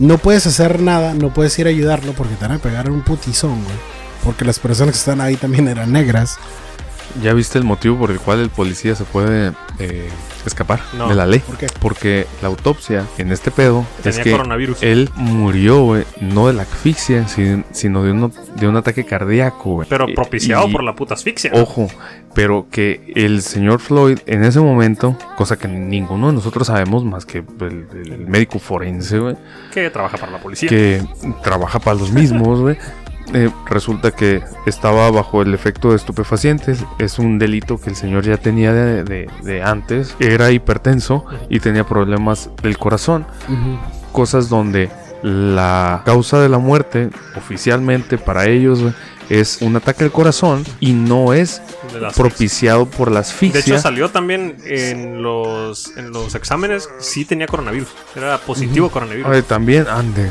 no puedes hacer nada, no puedes ir a ayudarlo porque te van a pegar un putizón, güey. Porque las personas que están ahí también eran negras. ¿Ya viste el motivo por el cual el policía se puede eh, escapar No. de la ley? ¿Por qué? Porque la autopsia en este pedo es que coronavirus. él murió, güey, no de la asfixia, sin- sino de, uno, de un ataque cardíaco, güey. Pero propiciado y- por la puta asfixia. Ojo, pero que el señor Floyd en ese momento, cosa que ninguno de nosotros sabemos más que el, el médico forense, güey, Que trabaja para la policía. que trabaja para los mismos, güey. Eh, resulta que estaba bajo el efecto de estupefacientes. Es un delito que el señor ya tenía de, de- de antes. Era hipertenso y tenía problemas del corazón. Cosas donde la causa de la muerte oficialmente para ellos es un ataque al corazón y no es de propiciado por la De asfixia. hecho, salió también en los, en los exámenes. Sí tenía coronavirus. Era positivo coronavirus. También, ande.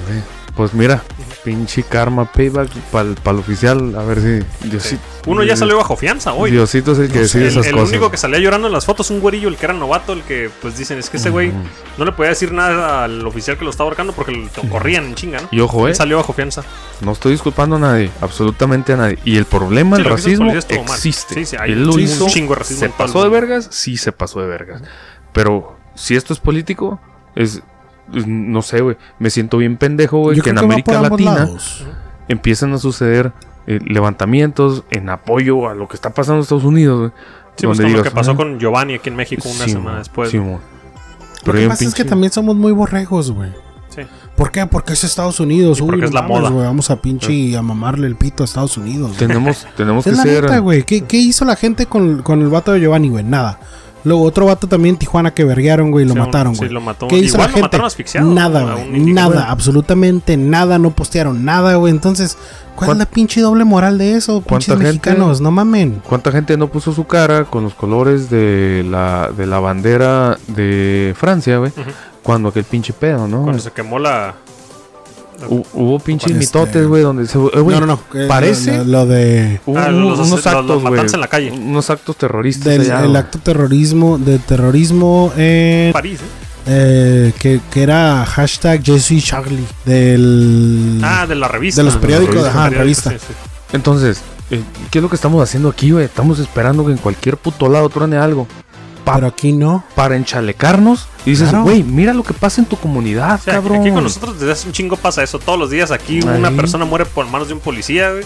Pues mira, pinche karma payback para el oficial. A ver si Diosito. Uno ya salió bajo fianza hoy. Diosito es el que decide el, esas el cosas. único que salía llorando en las fotos, un güerillo, el que era novato, el que pues dicen, es que ese güey no le podía decir nada al oficial que lo estaba ahorcando porque lo corrían en chinga, ¿no? Y ojo, eh, Él salió bajo fianza. no estoy disculpando a nadie, absolutamente a nadie. Y el problema Sí, del el racismo existe. Sí, sí, hay Él lo un hizo, chingo de racismo se pasó de vergas, sí se pasó de vergas. Pero si esto es político, es- no sé, güey, me siento bien pendejo, güey, que en América Latina lados. empiezan a suceder eh, levantamientos en apoyo a lo que está pasando en Estados Unidos, güey. Sí, pues donde lo digas, que pasó "Ah, con Giovanni aquí en México una sí, semana después. sí, mon". Lo Pero que pasa es que también somos muy borregos, güey. Sí. ¿Por qué? Porque es Estados Unidos. Y porque Uy, es la mames, moda. güey, Vamos a pinche a mamarle el pito a Estados Unidos. güey. tenemos, tenemos que Es la ser. neta, güey. ¿Qué, qué hizo la gente con, con el vato de Giovanni, güey? Nada. Luego otro vato también en Tijuana que verguearon, güey, y lo Sí, mataron, sí, güey. lo mató. ¿Qué hizo Igual la lo gente? mataron asfixiado, Nada, güey. Nada, absolutamente nada. No postearon nada, güey. Entonces, ¿cuál ¿Cuán- es la pinche doble moral de eso? Pinches ¿Cuánta gente- mexicanos, no mamen. ¿Cuánta gente no puso su cara con los colores de la, de la bandera de Francia, güey? Cuando aquel pinche pedo, ¿no? Cuando se quemó la. Hu- Hubo pinches Este- mitotes, güey, donde se... eh, güey, no, no, no. eh, Parece... Lo, lo de. Hubo Ah, unos, los- unos actos, güey. en la calle. Unos actos terroristas. Del allá, el acto terrorismo, de terrorismo en, París, ¿eh? eh, que, que era hashtag Je suis Charlie del Ah, de la revista. de los De periódicos, revista. ajá, periódicos, revista. sí, sí. Entonces, eh, ¿qué es lo que estamos haciendo aquí, güey? Estamos esperando que en cualquier puto lado truene algo. Pa- Pero aquí no. para enchalecarnos. Y dices, Claro. güey, mira lo que pasa en tu comunidad, O sea, cabrón. Aquí con nosotros desde hace un chingo pasa eso. Todos los días aquí Ahí. una persona muere por manos de un policía, güey.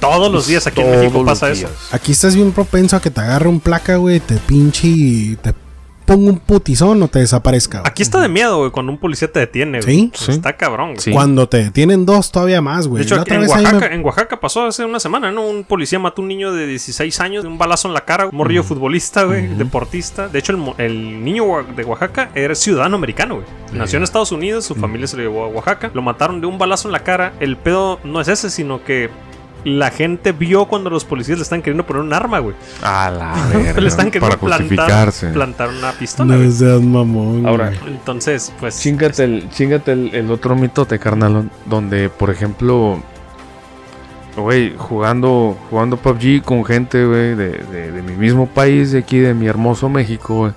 Todos los días aquí en México pasa eso. Aquí estás bien propenso a que te agarre un placa, güey, te pinche y te ponga un putizón o te desaparezca. güey. Aquí está de miedo, güey, cuando un policía te detiene, güey. Sí. Sí. Está cabrón, güey. Sí. Cuando te detienen dos, todavía más, De güey. hecho, aquí otra en me- Oaxaca, en Oaxaca pasó hace una semana, ¿no? Un policía mató a un niño de 16 años de un balazo en la cara, un morrillo futbolista, güey, deportista. De hecho, el, el niño de Oaxaca era ciudadano americano, güey. Nació en Estados Unidos, su familia se lo llevó a Oaxaca. Lo mataron de un balazo en la cara. El pedo no es ese, sino que la gente vio cuando los policías le están queriendo poner un arma, güey. A la verga. le están queriendo Para plantar, una pistola, güey. No seas mamón. Ahora, güey. Entonces, pues... Chingate el, chingate el, el otro mitote, carnal, donde, por ejemplo, güey, jugando, jugando PUBG con gente, güey, de, de- de mi mismo país, de aquí, de mi hermoso México, güey.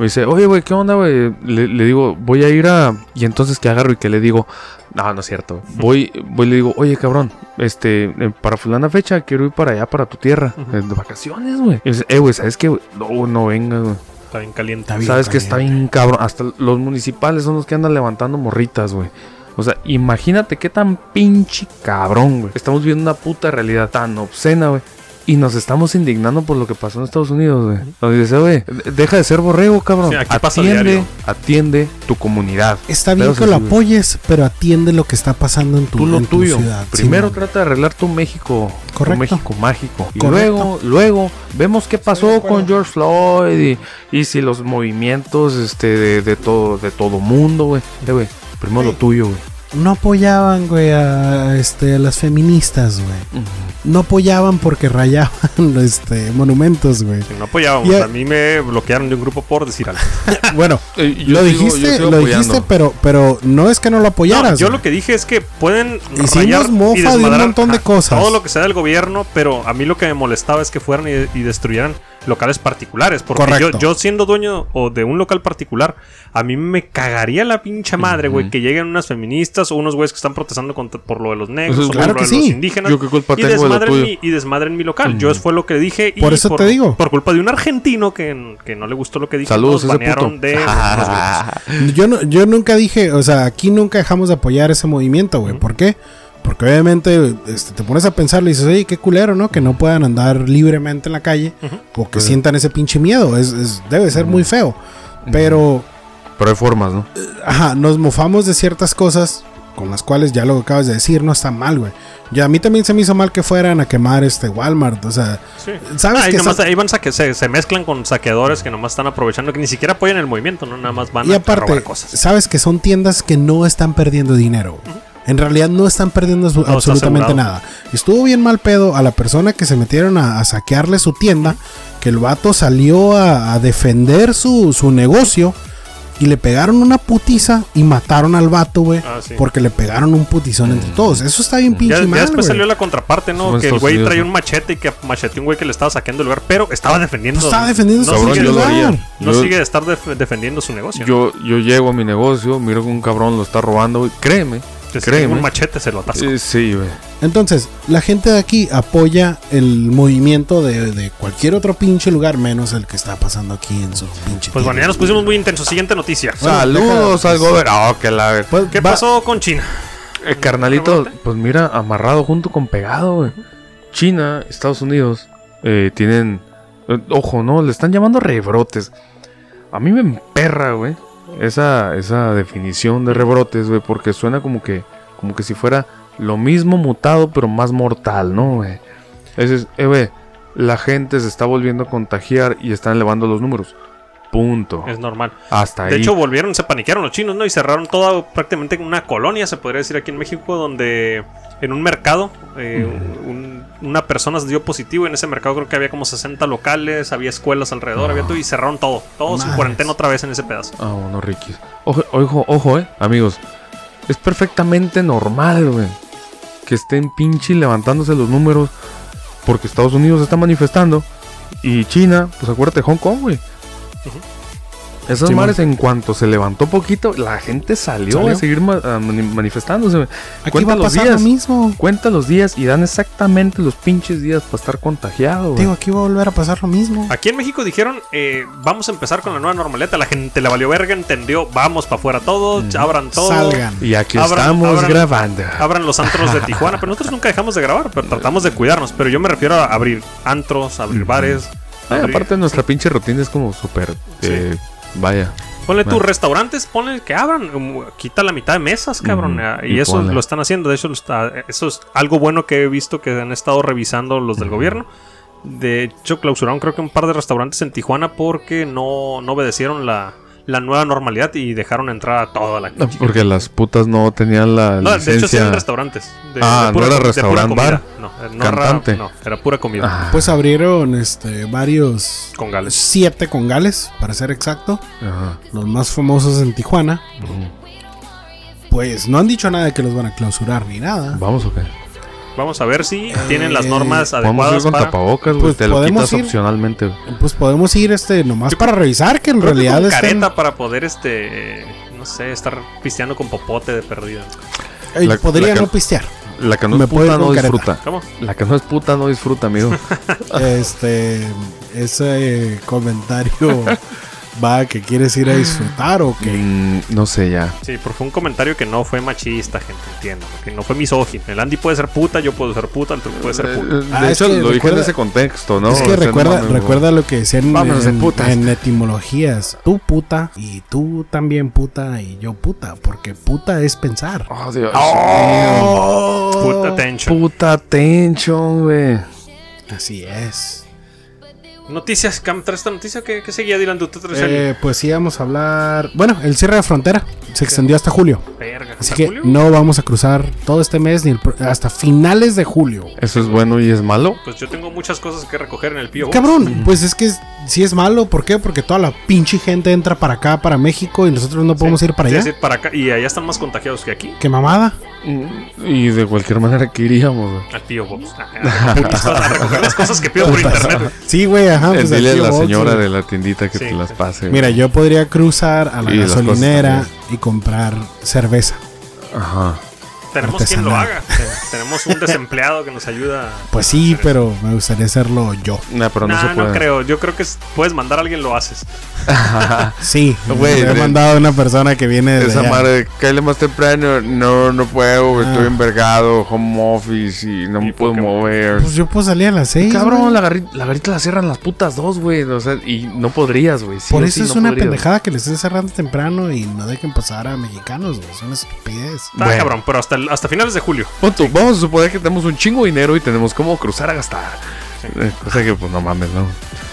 Me dice, oye, güey, ¿qué onda, güey? Le, le digo, voy a ir a... Y entonces, ¿qué agarro? Y que le digo, no, no es cierto. Voy, voy y le digo, oye, cabrón, este, eh, para fulana fecha, quiero ir para allá, para tu tierra, eh, de vacaciones, güey. Y dice, eh, güey, ¿sabes qué? güey? No, no vengas, güey. Está bien caliente. Está bien Sabes que está caliente. bien cabrón. Hasta los municipales son los que andan levantando morritas, güey. O sea, imagínate qué tan pinche cabrón, güey. Estamos viendo una puta realidad tan obscena, güey. Y nos estamos indignando por lo que pasó en Estados Unidos, güey. Donde dice, güey, deja de ser borrego, cabrón. Sí, aquí pasa atiende, atiende tu comunidad. Está bien que lo apoyes, pero atiende lo que está pasando en tu, Tú lo en tu tuyo. ciudad. Primero trata de arreglar tu México. Correcto. Tu México mágico. Y Correcto. luego, luego, vemos qué pasó con George Floyd y, y si los movimientos este, de, de todo, de todo mundo, güey. Eh, primero lo tuyo, güey. No apoyaban, güey, a, este, a las feministas, güey. No apoyaban porque rayaban este, monumentos, güey. No apoyábamos, Ya- a mí me bloquearon de un grupo por decir algo. Bueno, Eh, yo lo sigo- dijiste, sigo lo apoyando. dijiste, pero, pero no es que no lo apoyaras. No, yo güey. lo que dije es que pueden Hicimos rayar mofa y de un montón de cosas. Todo lo que sea del gobierno, pero a mí lo que me molestaba es que fueran y, y destruyeran locales particulares. Porque yo, Correcto. yo siendo dueño o de un local particular, a mí me cagaría la pinche madre, güey, que lleguen unas feministas o unos güeyes que están protestando contra- por lo de los negros Eso es o claro por lo de los indígenas. Yo qué culpa y tengo de lo desmadren, tuyo. mi, y desmadren mi local. Yo Ujú. fue lo que dije. Y Por eso te digo. Por culpa de un argentino que, que no le gustó lo que dije. Saludos, nos banearon puto. de. Yo, no, yo nunca dije, o sea, aquí nunca dejamos de apoyar ese movimiento, güey. ¿Por qué? Porque obviamente este, te pones a pensar y dices, oye, qué culero, ¿no? Que no puedan andar libremente en la calle o que Pues- sientan ese pinche miedo. Es, es- debe ser muy feo. Pero, Pero hay formas, ¿no? ajá, nos mofamos de ciertas cosas con las cuales ya lo que acabas de decir no está mal, güey. Ya a mí también se me hizo mal que fueran a quemar este Walmart, o sea, Sí. ¿sabes Ah, que nomás ahí van saque- se, se mezclan con saqueadores que nomás están aprovechando, que ni siquiera apoyan el movimiento, no nada más van Y a aparte, robar cosas. sabes que son tiendas que no están perdiendo dinero. güey. En realidad no están perdiendo su- absolutamente nada. Estuvo bien mal pedo a la persona que se metieron a, a saquearle su tienda, que el vato salió a, a defender su, su negocio y le pegaron una putiza y mataron al vato, güey. Ah, sí. Porque le pegaron un putizón entre todos. Eso está bien pinche Ya, ya mal, después salió la contraparte, ¿no? Somos que el güey traía un machete y que macheteó un güey que le estaba saqueando el lugar, pero estaba defendiendo. Pues estaba defendiendo su no Cabrón, sigue, yo lo lugar. no Yo- sigue de estar def- defendiendo su negocio. Yo, yo llego a mi negocio, miro que un cabrón lo está robando, güey. Créeme. Que si un machete se lo atasco. Eh, sí, güey. Entonces, la gente de aquí apoya el movimiento de, de cualquier otro pinche lugar, menos el que está pasando aquí en su pinche. pues bueno, ya nos pusimos muy intensos. Siguiente noticia. Bueno, Saludos al gobernador. que la. Pues, ¿Qué va- pasó con China? Eh, carnalito, pues mira, amarrado junto con pegado, güey. China, Estados Unidos, eh, tienen. eh, ojo, ¿no? Le están llamando rebrotes. A mí me emperra, güey. Esa, esa definición de rebrotes, güey. Porque suena como que. Como que si fuera lo mismo mutado, pero más mortal, ¿no, güey? Ese es, eh, güey. La gente se está volviendo a contagiar y están elevando los números. Punto. Es normal. Hasta ahí. De hecho, volvieron, se paniquearon los chinos, ¿no? Y cerraron toda prácticamente una colonia, se podría decir aquí en México, donde en un mercado eh, un- una persona se dio positivo. En ese mercado creo que había como 60 locales, había escuelas alrededor, había todo y cerraron todo. Todos en cuarentena otra vez en ese pedazo. Ah, bueno, Ricky. Ojo, ojo, ojo, eh, amigos. Es perfectamente normal, güey. Que estén pinche levantándose los números. Porque Estados Unidos está manifestando. Y China, pues acuérdate, Hong Kong, güey. Esas Simón. mares, en cuanto se levantó poquito, la gente salió, Salió. a seguir ma- a mani- manifestándose. Aquí Cuenta va a los pasar días. lo mismo. Cuenta los días y dan exactamente los pinches días para estar contagiado. Digo, aquí va a volver a pasar lo mismo. Aquí en México dijeron, eh, vamos a empezar con la nueva normalidad. La gente le valió verga, entendió, vamos para afuera todos, abran todo. Salgan. Y aquí Abran- estamos abran- grabando. Abran los antros de Tijuana, pero nosotros nunca dejamos de grabar, pero tratamos de cuidarnos. Pero yo me refiero a abrir antros, abrir bares. Ay, abrir- aparte nuestra pinche rutina es como súper... eh, vaya. Ponle tus restaurantes, ponle que abran, um, quita la mitad de mesas, cabrón. Eh, y, y eso ponle. lo están haciendo. De hecho, eso es algo bueno que he visto que han estado revisando los del gobierno. De hecho, clausuraron creo que un par de restaurantes en Tijuana porque no, no obedecieron la, la nueva normalidad y dejaron entrar a toda la No, Porque las putas no tenían la No, de hecho sí licencia. eran restaurantes. De, Ah, pura ¿no era com- de pura restaurant comida. bar? No, no Cantante. Era, no, era pura comida. Ah, Pues abrieron este varios Con gales. siete congales, para ser exacto, ajá. los más famosos en Tijuana. Pues no han dicho nada de que los van a clausurar ni nada. ¿Vamos o qué? Vamos a ver si tienen las Eh, normas Vamos a ir adecuadas con para... tapabocas, güey. Pues te lo podemos quitas ir. opcionalmente. Pues podemos ir este nomás para revisar que en que realidad con careta para poder, este... No sé, estar pisteando con popote de perdida. Ey, La- podría la que- no pistear. La que no Me es puta no careta. disfruta. ¿Cómo? La que no es puta no disfruta, amigo. Este ese comentario va que quieres ir a disfrutar o que Mm, no sé ya. Sí, porque fue un comentario que no fue machista, gente, entiendo. Que no fue misógino. El Andy puede ser puta, yo puedo ser puta, el truco puede ser puta. Eh, Ah, de es hecho, que lo dije en ese contexto, ¿no? es que O sea, no recuerda, recuerda lo que decían en, putas. en etimologías. Tú puta y tú también puta y yo puta, porque puta es pensar. Oh, Dios Puta tension. Puta tension, güey. Así es. Noticias, Cam, ¿traes esta noticia? ¿Qué, qué seguía Dylan? ¿Tú traes Eh, pues íbamos a hablar. Bueno, el cierre de frontera se extendió hasta julio. Verga, Así ¿hasta que julio? no vamos a cruzar todo este mes ni el pro- hasta finales de julio. ¿Eso es bueno y es malo? Pues yo tengo muchas cosas que recoger en el Pío. Cabrón, pues es que si es malo, ¿por qué? Porque toda la pinche gente entra para acá, para México y nosotros no podemos ir para allá. Para acá. Y allá están más contagiados que aquí. ¿Qué mamada? Y de cualquier manera que iríamos, güey. Al Pío Box. A recoger las cosas que pido por internet. Sí, güey, ajá. Pues Dile a la Box, señora güey. de la tiendita que Sí. te las pase. güey. Mira, yo podría cruzar a la Y gasolinera y comprar cerveza. Ajá. Tenemos quien lo Artesanal. haga. Te- Tenemos un desempleado que nos ayuda. Pues sí, pero me gustaría hacerlo yo. Nah, pero no Nah, se no, puede. creo. Yo creo que es- puedes mandar a alguien, lo haces. Sí, Güey, he mandado a una persona que viene de Esa allá. madre, cállale más temprano. No, no puedo, güey, Ah. estoy envergado, home office y no ¿Y me puedo mover. Pues yo puedo salir a las seis. Cabrón, la, garri- la garita la cierran las putas dos, güey. O sea, y no podrías, güey. sí Por eso sí es no una podrías. pendejada que le estén cerrando temprano y no dejen pasar a mexicanos, güey. Es una estupidez. Está Bueno. cabrón, pero hasta, el- hasta finales de julio. Punto. Vamos a suponer que tenemos un chingo de dinero y tenemos cómo cruzar a gastar. Eh, cosa que, pues, no mames, ¿no?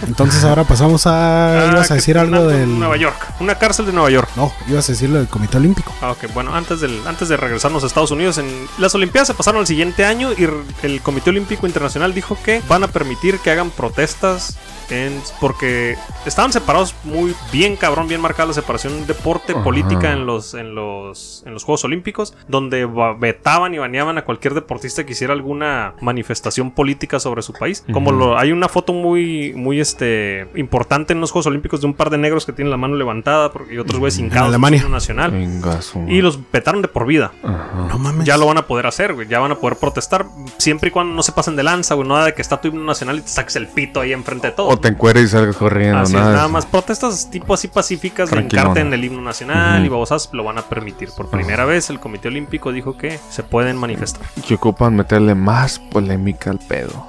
Entonces ahora pasamos a... Ah, ibas a decir algo del... Nueva York. Una cárcel de Nueva York. No, ibas a decir lo del Comité Olímpico. Ah, ok, bueno, antes, del, antes de regresarnos a Estados Unidos, en las Olimpiadas se pasaron el siguiente año y el Comité Olímpico Internacional dijo que van a permitir que hagan protestas en, porque estaban separados muy bien, cabrón, bien marcada la separación deporte, política en los, en, los, en los Juegos Olímpicos, donde vetaban y baneaban a cualquier deportista que hiciera alguna manifestación política sobre su país. Como lo, hay una foto muy, muy este, importante en los Juegos Olímpicos de un par de negros que tienen la mano levantada porque- y otros güeyes hincados en Alemania. el himno nacional. Y los vetaron de por vida. Ajá. No mames. Ya lo van a poder hacer, güey. Ya van a poder protestar. Siempre y cuando no se pasen de lanza, güey. Nada de que está tu himno nacional y te saques el pito ahí enfrente de todo. O te encueres y salgas corriendo, Así es, nada. de nada más protestas tipo así pacíficas de encarte en el himno nacional y babosas lo van a permitir. Por primera vez el Comité Olímpico dijo que se pueden manifestar. Que ocupan meterle más polémica al pedo.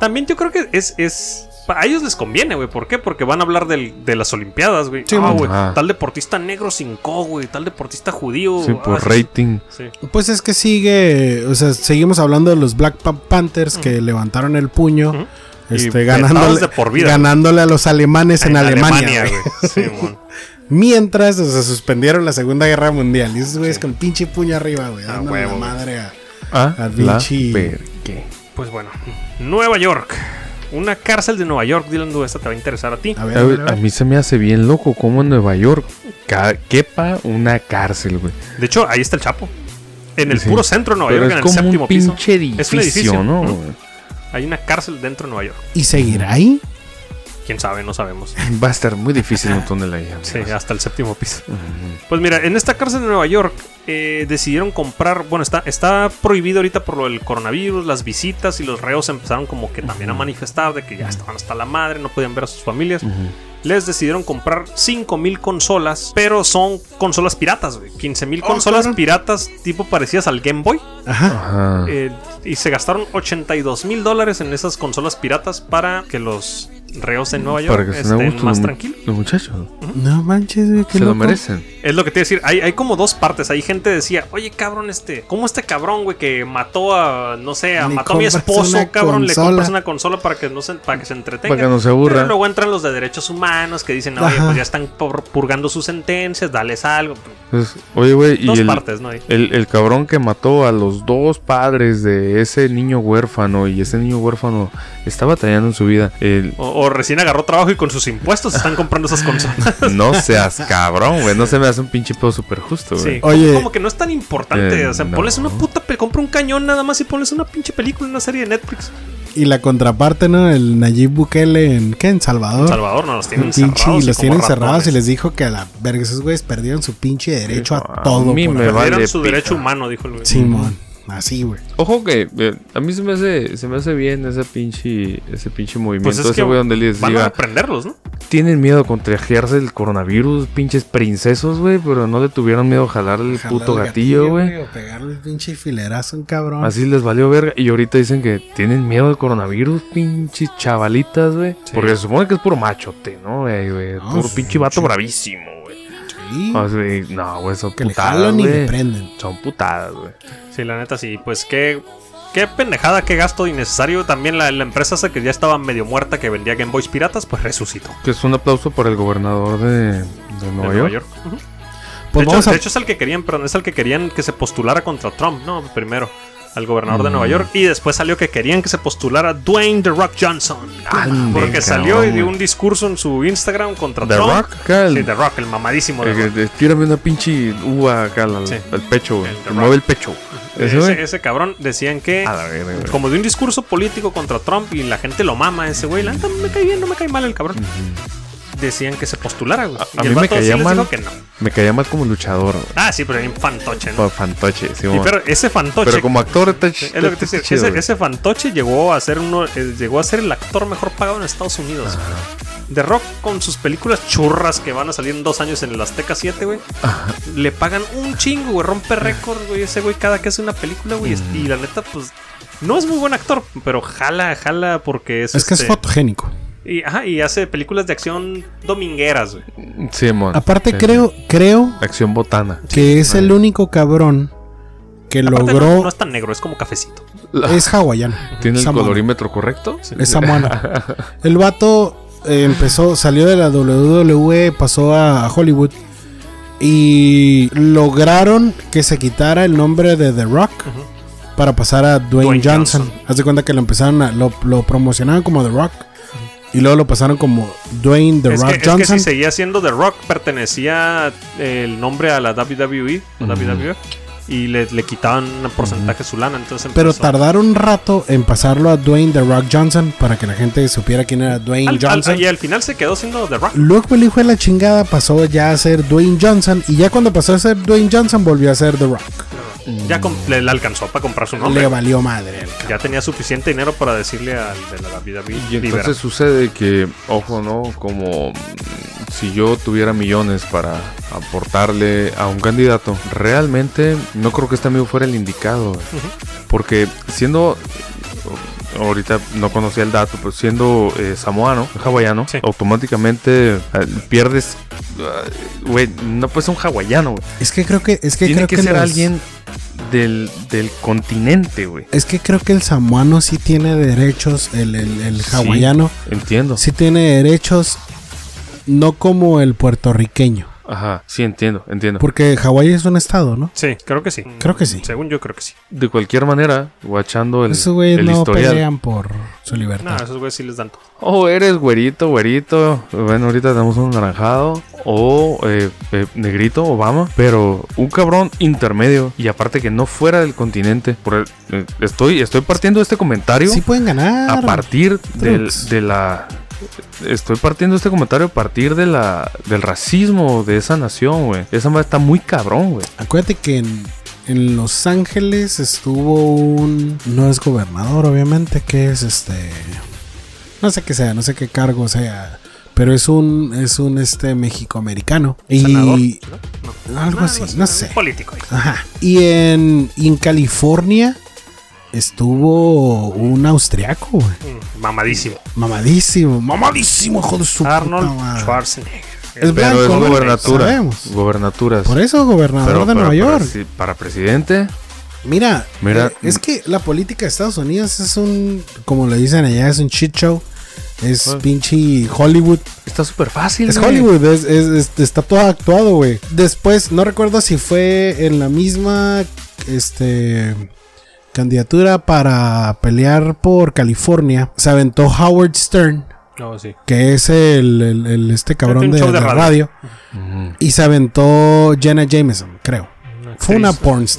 También yo creo que es... es a ellos les conviene, güey. ¿Por qué? Porque van a hablar del- de las Olimpiadas, güey. Sí, ah, güey. Ajá. Tal deportista negro sin co, güey. Tal deportista judío. Sí, ah, por sí, rating. sí. Pues es que sigue, o sea, seguimos hablando de los Black Pa- Panthers que levantaron el puño, este, Y ganándole, vetados de por vida. ganándole a los alemanes en, Alemania. güey. güey. Simón. Mientras o sea, suspendieron la Segunda Guerra Mundial. Y esos güeyes con el pinche puño arriba, güey. Ah, la güey. madre a... Ah, pinche- vergue. Pues bueno, Nueva York. Una cárcel de Nueva York, Dylan, esta te va a interesar a ti. A ver, A, a ver, a mí se me hace bien loco cómo en Nueva York quepa una cárcel, güey. De hecho, ahí está el Chapo. En el Sí. puro centro de Nueva York, es en el como séptimo un piso. pinche edificio, Es un edificio, ¿no? ¿no? Hay una cárcel dentro de Nueva York. ¿Y seguirá ahí? Quién sabe, no sabemos. Va a estar muy difícil un túnel ahí. Sí, amigos. hasta el séptimo piso. Pues mira, en esta cárcel de Nueva York eh, decidieron comprar, bueno, está, está prohibido ahorita por lo del coronavirus, las visitas y los reos empezaron como que también a manifestar de que ya estaban hasta la madre, no podían ver a sus familias. Les decidieron comprar 5000 consolas, pero son consolas piratas, güey. 15000 Oh, consolas piratas tipo parecidas al Game Boy. Ajá. Ajá. Eh, y se gastaron 82 mil dólares en esas consolas piratas para que los reos en Nueva York Para que estén gusto más tranquilos. los muchachos. No manches, güey, qué Se lo merecen. Es lo que te iba a decir. Hay, hay como dos partes. Hay gente que decía, oye, cabrón, este, ¿cómo este cabrón, güey, que mató a, no sé, a, Le mató a mi esposo, cabrón, le compras una consola para que no se, para que se entretenga? Para que no se aburra. Pero luego entran los de derechos humanos que dicen, oye, Ajá. pues ya están por- purgando sus sentencias, dales algo. Entonces, oye, güey, y Dos el, partes, ¿no? El, el cabrón que mató a los dos padres de ese niño huérfano y ese niño huérfano está batallando en su vida. El- O, o recién agarró trabajo y con sus impuestos están comprando esas consolas. no seas cabrón, güey. No se me hace un pinche pedo súper justo, güey. Sí, Oye. como, como que no es tan importante. Eh, o sea, no. ponles una puta. Compra un cañón nada más y ponles una pinche película, una serie de Netflix. Y la contraparte, ¿no? El Nayib Bukele en, ¿qué? En Salvador. Salvador no los tienen Pinche, encerrados. y los tienen encerrados y les dijo que a la verga esos güeyes perdieron su pinche derecho Dijo, a "A todo. mí por me vale Perdieron su pija". derecho humano, dijo el güey. Simón, así, güey. Ojo que eh, a mí se me hace, se me hace bien ese pinche, ese pinche movimiento. Pues es ese que güey donde les van a diga, prenderlos, ¿no? tienen miedo de contagiarse del coronavirus, pinches princesos, güey, pero no le tuvieron miedo a jalar el Jalar puto el gatillo, güey. O pegarle el pinche filerazo a un cabrón. Así les valió verga. Y ahorita dicen que tienen miedo del coronavirus, pinches chavalitas, güey. Sí. Porque se supone que es puro machote, ¿no, güey? güey? No, puro pinche vato bravísimo, güey. Sí. Así, no, güey, son que le putadas, jalan y le prenden. Son putadas, güey. Sí, la neta sí. Pues qué, qué pendejada, qué gasto innecesario. También la, la empresa esa que ya estaba medio muerta que vendía Game Boys piratas, pues resucitó. Que es un aplauso para el gobernador de, de Nueva, de York. Ujú. Pues de, vamos hecho, a- de hecho es el que querían, perdón, es el que querían que se postulara contra Trump, ¿no? Primero. Al gobernador de. Nueva York. Y después salió que querían que se postulara Dwayne The Rock Johnson. Ande, Porque salió cabrón, y dio un discurso en su Instagram contra The Trump. Rock, el- Sí, The Rock, el mamadísimo El Rock. te- tírame una pinche uva acá al, Sí. al pecho. El mueve el pecho. Ese, Ese, cabrón decían que como de un discurso político contra Trump y la gente lo mama ese güey. La me cae bien, no me cae mal el cabrón. Decían que se postulara, güey. A- Y a mí me sí caía mal. que no. Me caía mal como luchador. güey. Ah, sí, pero hay un fantoche, ¿no? Fantoche, sí, Y pero ese fantoche. Pero como actor está, ch- es lo que te está decía, chido, ese, fantoche llegó a ser uno, eh, llegó a ser el actor mejor pagado en Estados Unidos. The Rock con sus películas churras que van a salir en dos años en el Azteca 7, güey. Le pagan un chingo, güey. Rompe récord, güey. Ese güey cada que hace una película, güey. Mm. Y la neta, pues. No es muy buen actor, pero jala, jala porque es. Es que es este, fotogénico. Y, ajá, y hace películas de acción domingueras, güey. Sí, mon. Aparte, Sí, creo, creo. Acción botana. que es el único cabrón que Aparte, logró. no, no es tan negro, es como cafecito. Es hawaiano. ¿Tiene el colorímetro correcto? Es samoano. El vato eh, empezó, salió de la WWE, pasó a, Hollywood. Y lograron que se quitara el nombre de The Rock para pasar a Dwayne, Dwayne Johnson. Johnson. Haz de cuenta que lo empezaron a, lo, lo promocionaron como The Rock. Y luego lo pasaron como Dwayne The es, Rock que, es que Johnson. si seguía siendo The Rock, pertenecía el nombre a la WWE, o WWE, y le, le quitaban un porcentaje su lana. Entonces Pero tardaron un rato en pasarlo a Dwayne The Rock Johnson para que la gente supiera quién era Dwayne Al- al- Johnson. y al final se quedó siendo The Rock. Luego el hijo de la chingada pasó ya a ser Dwayne Johnson. Y ya cuando pasó a ser Dwayne Johnson volvió a ser The Rock. Ya com- le, le alcanzó para comprar su Le nombre. valió madre. Ya tenía suficiente dinero para decirle al de la WWE. Y libera. entonces sucede que, ojo, ¿no? Como mm, si yo tuviera millones para aportarle a un candidato, realmente no creo que este amigo fuera el indicado. Porque siendo, ahorita no conocía el dato, pero siendo eh, samoano, hawaiano, Sí. automáticamente eh, pierdes, ah, güey, no puede ser un hawaiano, güey. Es que creo que. Es que Tiene creo que, que ser los- alguien del, del continente, güey. Es que creo que el samoano sí tiene derechos. El, el, el Sí. hawaiano Entiendo. sí tiene derechos. No como el puertorriqueño. Ajá, sí, entiendo, entiendo. Porque Hawái es un estado, ¿no? Sí, creo que sí. Creo que sí. Según yo, creo que sí. De cualquier manera, guachando el, Esos güeyes no historial. pelean por su No, libertad. esos güeyes sí les dan todo. O eres güerito, güerito. Bueno, ahorita tenemos un naranjado. O eh, eh, negrito, Obama. Pero un cabrón intermedio. Y aparte que no fuera del continente. Por el- eh, estoy, estoy partiendo este comentario sí pueden ganar. a partir del- de la. Estoy partiendo este comentario a partir de la, del racismo de esa nación, güey. Esa madre está muy cabrón, güey. Acuérdate que en, en Los Ángeles estuvo un... No es gobernador, obviamente, que es este... No sé qué sea, no sé qué cargo sea. Pero es un, es un este mexicoamericano. Senador, Y ¿no? No. algo así, no sé. Político. Ajá. Y en, y en California estuvo un austriaco, güey. Mm, Mamadísimo. Mamadísimo, mamadísimo, hijo de su puta Arnold madre. Schwarzenegger. Es Pero blanco, es ¿no? gobernatura. Sabemos. Gobernaturas. Por eso, gobernador Pero- de pero Nueva para York. para presidente. Mira, Mira, eh, es que la política de Estados Unidos es un, como le dicen allá, es un shit show. Es Ah. pinche Hollywood. Está súper fácil. Es güey. Hollywood, es, es- es- está todo actuado, güey. Después, no recuerdo si fue en la misma este candidatura para pelear por California. Se aventó Howard Stern, No, sí. que es el, el- el- este cabrón de, de de radio. Y se aventó Jenna Jameson, creo. Fue una actriz,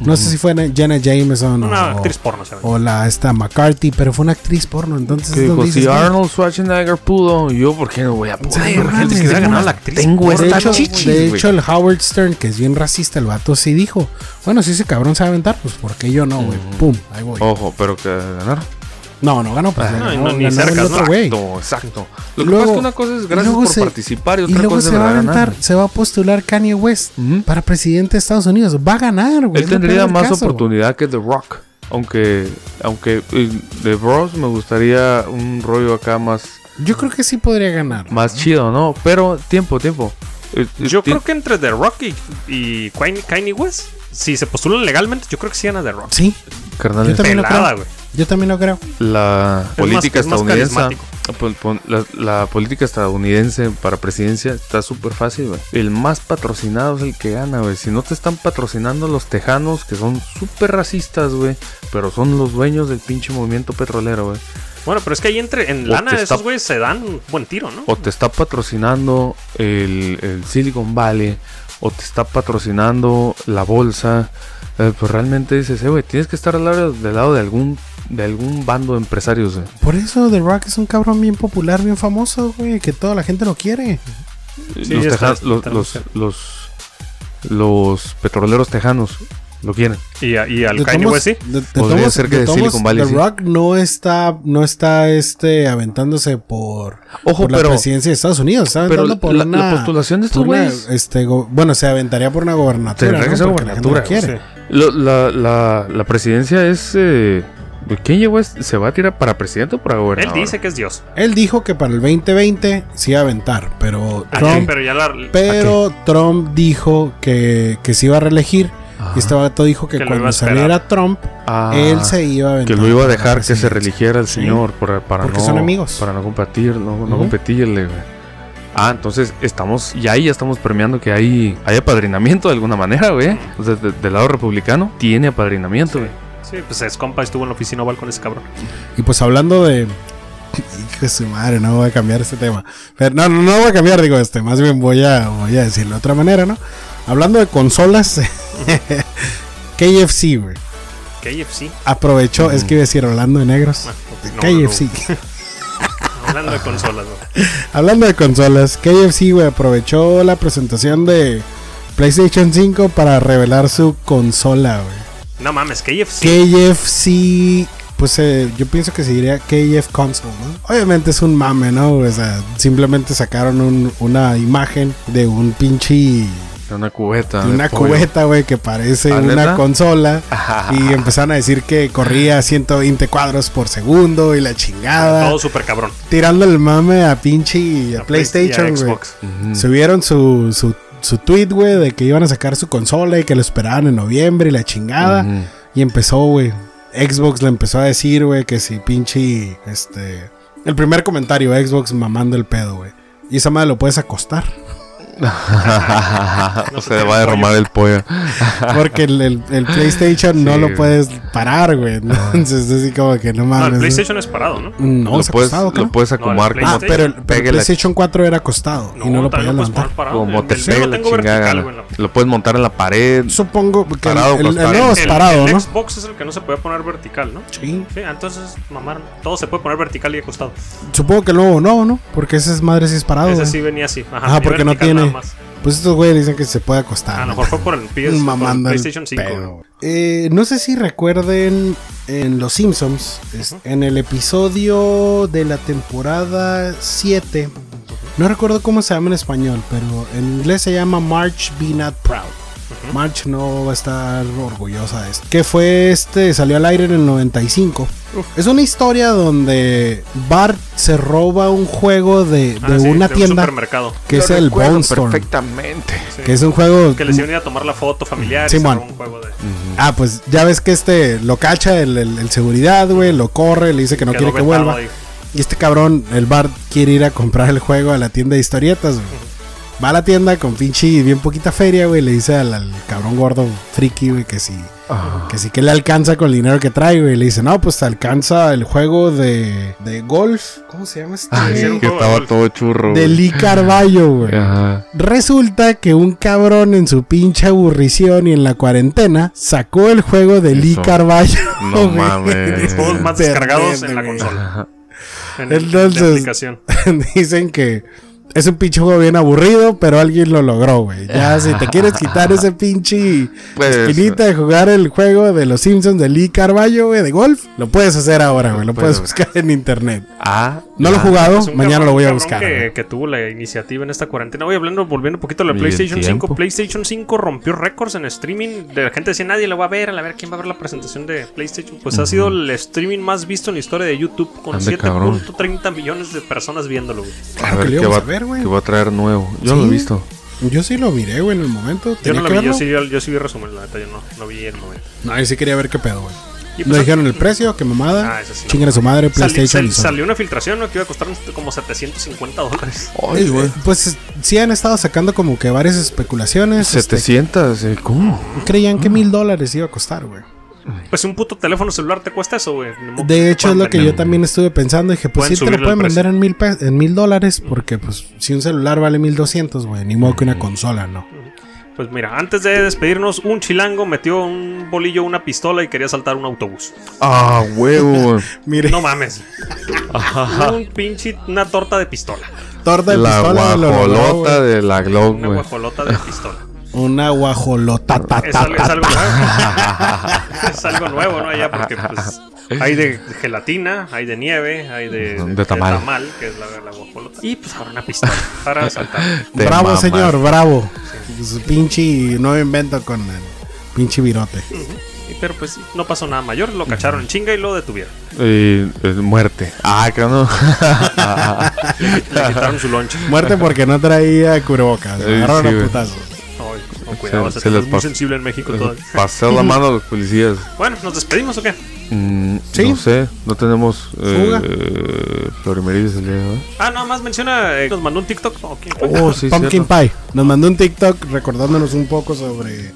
No sé si fue Jenna Jameson Una o, actriz porno, ¿sabes? o la esta McCarthy, pero fue una actriz porno. Entonces, Que si dices, güey, Arnold Schwarzenegger pudo, yo por qué no voy a Sí, poder. mames, que ganado la actriz. Tengo de esta hecho, chichis, de hecho, el Howard Stern, que es bien racista, el vato sí dijo: Bueno, si ese cabrón sabe aventar, pues ¿por qué yo no, güey? Pum, ahí voy. Ojo, pero que ganar. No, no ganó, pues Ah, no, no, ni cerca, otro güey. Exacto, exacto. Lo Y que luego- pasa es que una cosa es gracias luego por se- participar y Y otra luego cosa se es va a de verdad aventar, ganar. se va a postular Kanye West para presidente de Estados Unidos. Va a ganar, güey. Él lo tendría más caso. oportunidad que The Rock. Aunque, aunque The Bros me gustaría un rollo acá más, Yo creo que sí podría ganar. más chido, ¿no? Pero tiempo, tiempo. Eh, eh, Yo creo que entre The Rock y, y Kanye, West, si se postulan legalmente, yo creo que sí gana The Rock. Sí, carnal, yo también lo Pelada, creo. Yo también lo creo. la política más estadounidense pon- la, la política estadounidense para presidencia está súper fácil güey. el más patrocinado es el que gana güey si no te están patrocinando los tejanos que son súper racistas güey pero son los dueños del pinche movimiento petrolero güey Bueno, pero es que ahí entre en lana esos güeyes se dan un buen tiro, ¿no? o te está patrocinando el, el Silicon Valley o te está patrocinando la bolsa eh, pues realmente dices eh, güey tienes que estar al lado, del lado de algún de algún bando de empresarios güey. Por eso The Rock es un cabrón bien popular, bien famoso, güey, que toda la gente lo quiere. Sí, los, teja- está- los, está los, los, los petroleros tejanos lo quieren. Y, a- y al De Kanye West sí. de- de Podría tomos- ser que de Silicon Valley, The sí. Rock no está, no está este aventándose por, Ojo, por la presidencia de Estados Unidos. Está pero aventando por la, una, la postulación de estos güeyes. este, bueno, se aventaría por una gobernatura. ¿no? la gente lo gobernatura, quiere. Sí. lo- La, la, la presidencia es. Eh, ¿Quién llegó? ¿Se va a tirar para presidente o para Él gobernador? dice que es Dios. Él dijo que para el 2020 se iba a aventar, pero Ah, Trump, pero ya la. pero Trump dijo que, que se iba a reelegir. Ajá. Y este vato dijo que, cuando saliera Trump, Ah, él se iba a aventar. Que lo iba a dejar que se religiera el Sí. señor para, para Porque no, son amigos. Para no competir, no, no competirle, güey. Ah, entonces estamos, y ahí ya estamos premiando que hay, hay apadrinamiento de alguna manera, güey. O sea, de- del lado republicano tiene apadrinamiento, güey. Sí, pues es compa, estuvo en la oficina oval con ese cabrón. Y pues hablando de. Hijo de su madre, no voy a cambiar este tema. Pero no, no, no voy a cambiar, digo, este. Más bien voy a, voy a decirlo de otra manera, ¿no? Hablando de consolas. KFC, güey. KFC. Aprovechó, es que iba a decir hablando de negros. Ah, no, KFC. no. Hablando de consolas, ¿no? Hablando de consolas, KFC, güey, aprovechó la presentación de PlayStation 5 para revelar su consola, güey. No mames, KFC. KFC, pues eh, yo pienso que se diría KF Console, ¿no? Obviamente es un mame, ¿no? O sea, simplemente sacaron un- una imagen de un pinche. De Una cubeta. de una pollo. cubeta, güey, que parece ¿Ah, una consola. Ajá. Y empezaron a decir que corría 120 cuadros por segundo y la chingada. Todo súper cabrón. Tirando el mame a pinche a PlayStation, güey. Xbox. Ujú. Subieron su, su, su tweet, güey, de que iban a sacar su consola y que lo esperaban en noviembre y la chingada. Y empezó, güey. Xbox le empezó a decir, güey, que si pinche. Este. El primer comentario, Xbox mamando el pedo, güey. Y esa madre lo puedes acostar. o se va a derramar el pollo. Porque el, el- el PlayStation no Sí, lo güey. puedes parar, güey. Entonces, así como que no No, mames. el ¿no? PlayStation es parado, ¿no? No, lo, se ha puedes, acostado, ¿qué lo no? puedes No, el acomodar como Ah, pero el, pero el PlayStation 4 era acostado y no lo podías levantar. como El- te el lo la chingada. la- Lo puedes montar en la pared. Supongo que el, Parado, el, el acostado. nuevo es el- parado, el ¿no? Xbox es el que no se puede poner vertical, ¿no? Sí. Sí, entonces, mamaron. Todo se puede poner vertical y acostado. Supongo que el nuevo no, ¿no? Porque ese es madre si es parado. Ese sí venía así. Ajá, venía porque no tiene. Más. Pues estos güeyes dicen que se puede acostar. A lo mejor fue por el PS, por el PlayStation 5. pedo, güey. güey. Eh, no sé si recuerden en Los Simpsons, en el episodio de la temporada 7, no recuerdo cómo se llama en español, pero en inglés se llama March Be Not Proud. March no va a estar orgullosa de esto. Que fue este, salió al aire en el 95. Es una historia donde Bart se roba un juego de, de Ah, sí, una de un tienda supermercado. que es el Bone Storm. perfectamente. Sí. Que es un juego Que les iban a ir a tomar la foto familiar un juego de. Ah, pues ya ves que este lo cacha el, el- el seguridad, güey, lo corre, le dice que no quiere que vuelva. ahí. Y este cabrón, el Bart, quiere ir a comprar el juego a la tienda de historietas, güey. Va a la tienda con pinche bien poquita feria, güey, le dice al, al cabrón gordo friki, güey, que si, que sí que le alcanza con el dinero que trae, güey. Le dice, no, pues te alcanza el juego de, de golf. ¿Cómo se llama este? Ay, que estaba todo churro. de. Lee Carballo, güey. Ajá. Resulta que un cabrón en su pinche aburrición y en la cuarentena sacó el juego de Lee Eso. Carballo. No güey. mames. Juegos más descargados en la consola. En el- Entonces- la aplicación. Dicen que es un pinche juego bien aburrido, pero alguien lo logró, güey. Ya, si te quieres quitar ese pinche Pues, espinita de jugar el juego de los Simpsons de Lee Carballo, güey, de golf, lo puedes hacer ahora, güey. Lo puedes puedo. buscar en internet. Ah, No lo he ah, jugado, mañana cabrón- lo voy a buscar. Que, que tuvo la iniciativa en esta cuarentena. Voy hablando, volviendo un poquito a la PlayStation 5. tiempo. PlayStation 5 rompió récords en streaming. De la gente decía, nadie lo va a ver. A ver quién va a ver la presentación de PlayStation. Pues ha sido el streaming más visto en la historia de YouTube. Con Ande, cabrón. 7.30 millones de personas viéndolo. güey. A Claro que ver lo qué íbamos va, a ver, güey. qué va a traer nuevo. Yo no lo he visto. Yo sí lo miré, güey, en el momento. Yo no que lo vi, yo verlo. sí, yo, yo sí vi resumen, la neta, yo no, no vi el momento. No, yo sí quería ver qué pedo, güey. Y No pues, dijeron el precio, qué mamada. Ah, eso sí. A su madre, PlayStation. sal- y Sony. salió una filtración, ¿no? Que iba a costar como 750 dólares. Ay, Eh, güey. eh, Pues sí han estado sacando como que varias especulaciones. este, 700, eh, ¿cómo? creían que mil dólares iba a costar, güey. Pues un puto teléfono celular te cuesta eso, güey. De hecho, es lo que yo también estuve pensando. Dije, pues sí te lo pueden vender en mil, en mil dólares. Porque, pues, si un celular vale mil doscientos, güey. Ni modo que una consola, ¿no? Pues mira, antes de despedirnos, un chilango metió un bolillo, una pistola y quería saltar un autobús. Ah, huevo. Mire, No mames. un pinche, una torta de pistola. torta de la pistola guajolota güey. de la Glock, Una guajolota de pistola. Una guajolota. ta, Es, ta, algo, es algo nuevo. es algo nuevo, ¿no? Allá porque pues hay de gelatina, hay de nieve, hay de, De tamal. que es la, la guajolota. Y pues ahora una pistola para saltar. Bravo, mamas. señor, bravo. Su pinche nuevo invento con el pinche virote. Y, pero pues sí, no pasó nada mayor, lo cacharon en chinga y lo detuvieron. Eh, eh, muerte. Ah, que no. Le quitaron su lonche. Muerte porque no traía cubrebocas. Agarraron sí, a güey. putazos. No, cuidado, Se- les es muy sensible en México todo. Pasó la mano a los policías. Bueno, ¿nos despedimos o qué? Mm, Sí. No sé, no tenemos Fuga. eh, florimerides el día de hoy. Ah, nada más menciona, eh, nos mandó un TikTok. Oh, sí, Pumpkin cierto. Pie. Nos mandó un TikTok recordándonos un poco sobre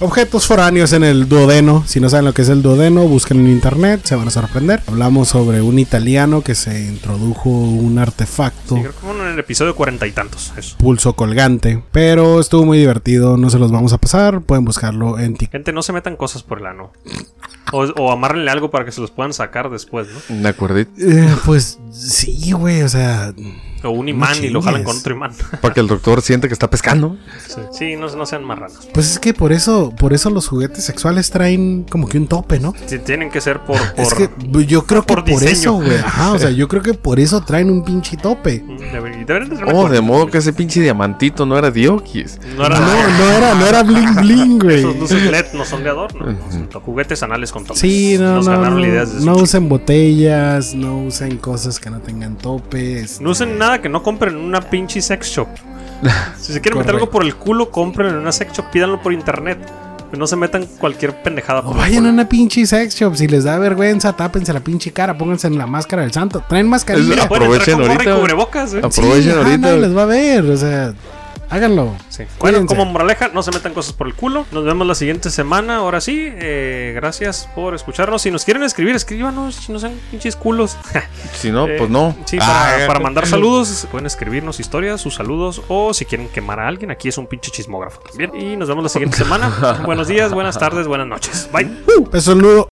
objetos foráneos en el duodeno. Si no saben lo que es el duodeno, busquen en internet, se van a sorprender. Hablamos sobre un italiano que se introdujo un artefacto. Sí, creo que en el episodio cuarenta y tantos. Eso. Pulso colgante, pero estuvo muy divertido, no se los vamos a pasar, pueden buscarlo en TikTok. Gente, no se metan cosas por el ano. O, o amárrenle algo para que se los puedan sacar después, ¿no? Me acordé. Eh, pues sí, güey, o sea, O un imán y lo jalan con otro imán. Para que el doctor siente que está pescando. sí, Sí, no, no sean marranos. pues es que por eso, por eso los juguetes sexuales traen como que un tope, ¿no? Sí, tienen que ser por. por Es que yo creo que por diseño. eso, güey. Ajá, o sea, yo creo que por eso traen un pinche tope. Mm, deber- deberían de ser una Oh, de modo que ese pinche diamantito no era Diokis. No era No, no era, no era bling bling, güey. Esos luces LED no son de adorno. no son juguetes anales con topes. Sí, no, Nos no, ganaron usen botellas, no usen cosas que no tengan topes. No usen nada que no compren en una pinche sex shop. Si se quieren meter algo por el culo, compren en una sex shop, pídanlo por internet. No se metan cualquier pendejada O por el vayan a una pinche sex shop, si les da vergüenza, tápense la pinche cara, pónganse en la máscara del santo. Traen mascarilla. Mira, Aprovechen ahorita. cubrebocas, ¿eh? Aprovechen Sí, ahorita. nadie les va a ver, o sea, Háganlo. Sí. Bueno, como moraleja, no se metan cosas por el culo. Nos vemos la siguiente semana. Ahora sí, eh, gracias por escucharnos. Si nos quieren escribir, escríbanos. Si no sean pinches culos. Si no, Eh, pues no. Sí, para, Ah, para mandar saludos, pueden escribirnos historias, sus saludos. O si quieren quemar a alguien, aquí es un pinche chismógrafo también. Y nos vemos la siguiente semana. Buenos días, buenas tardes, buenas noches. Bye. Beso el nudo.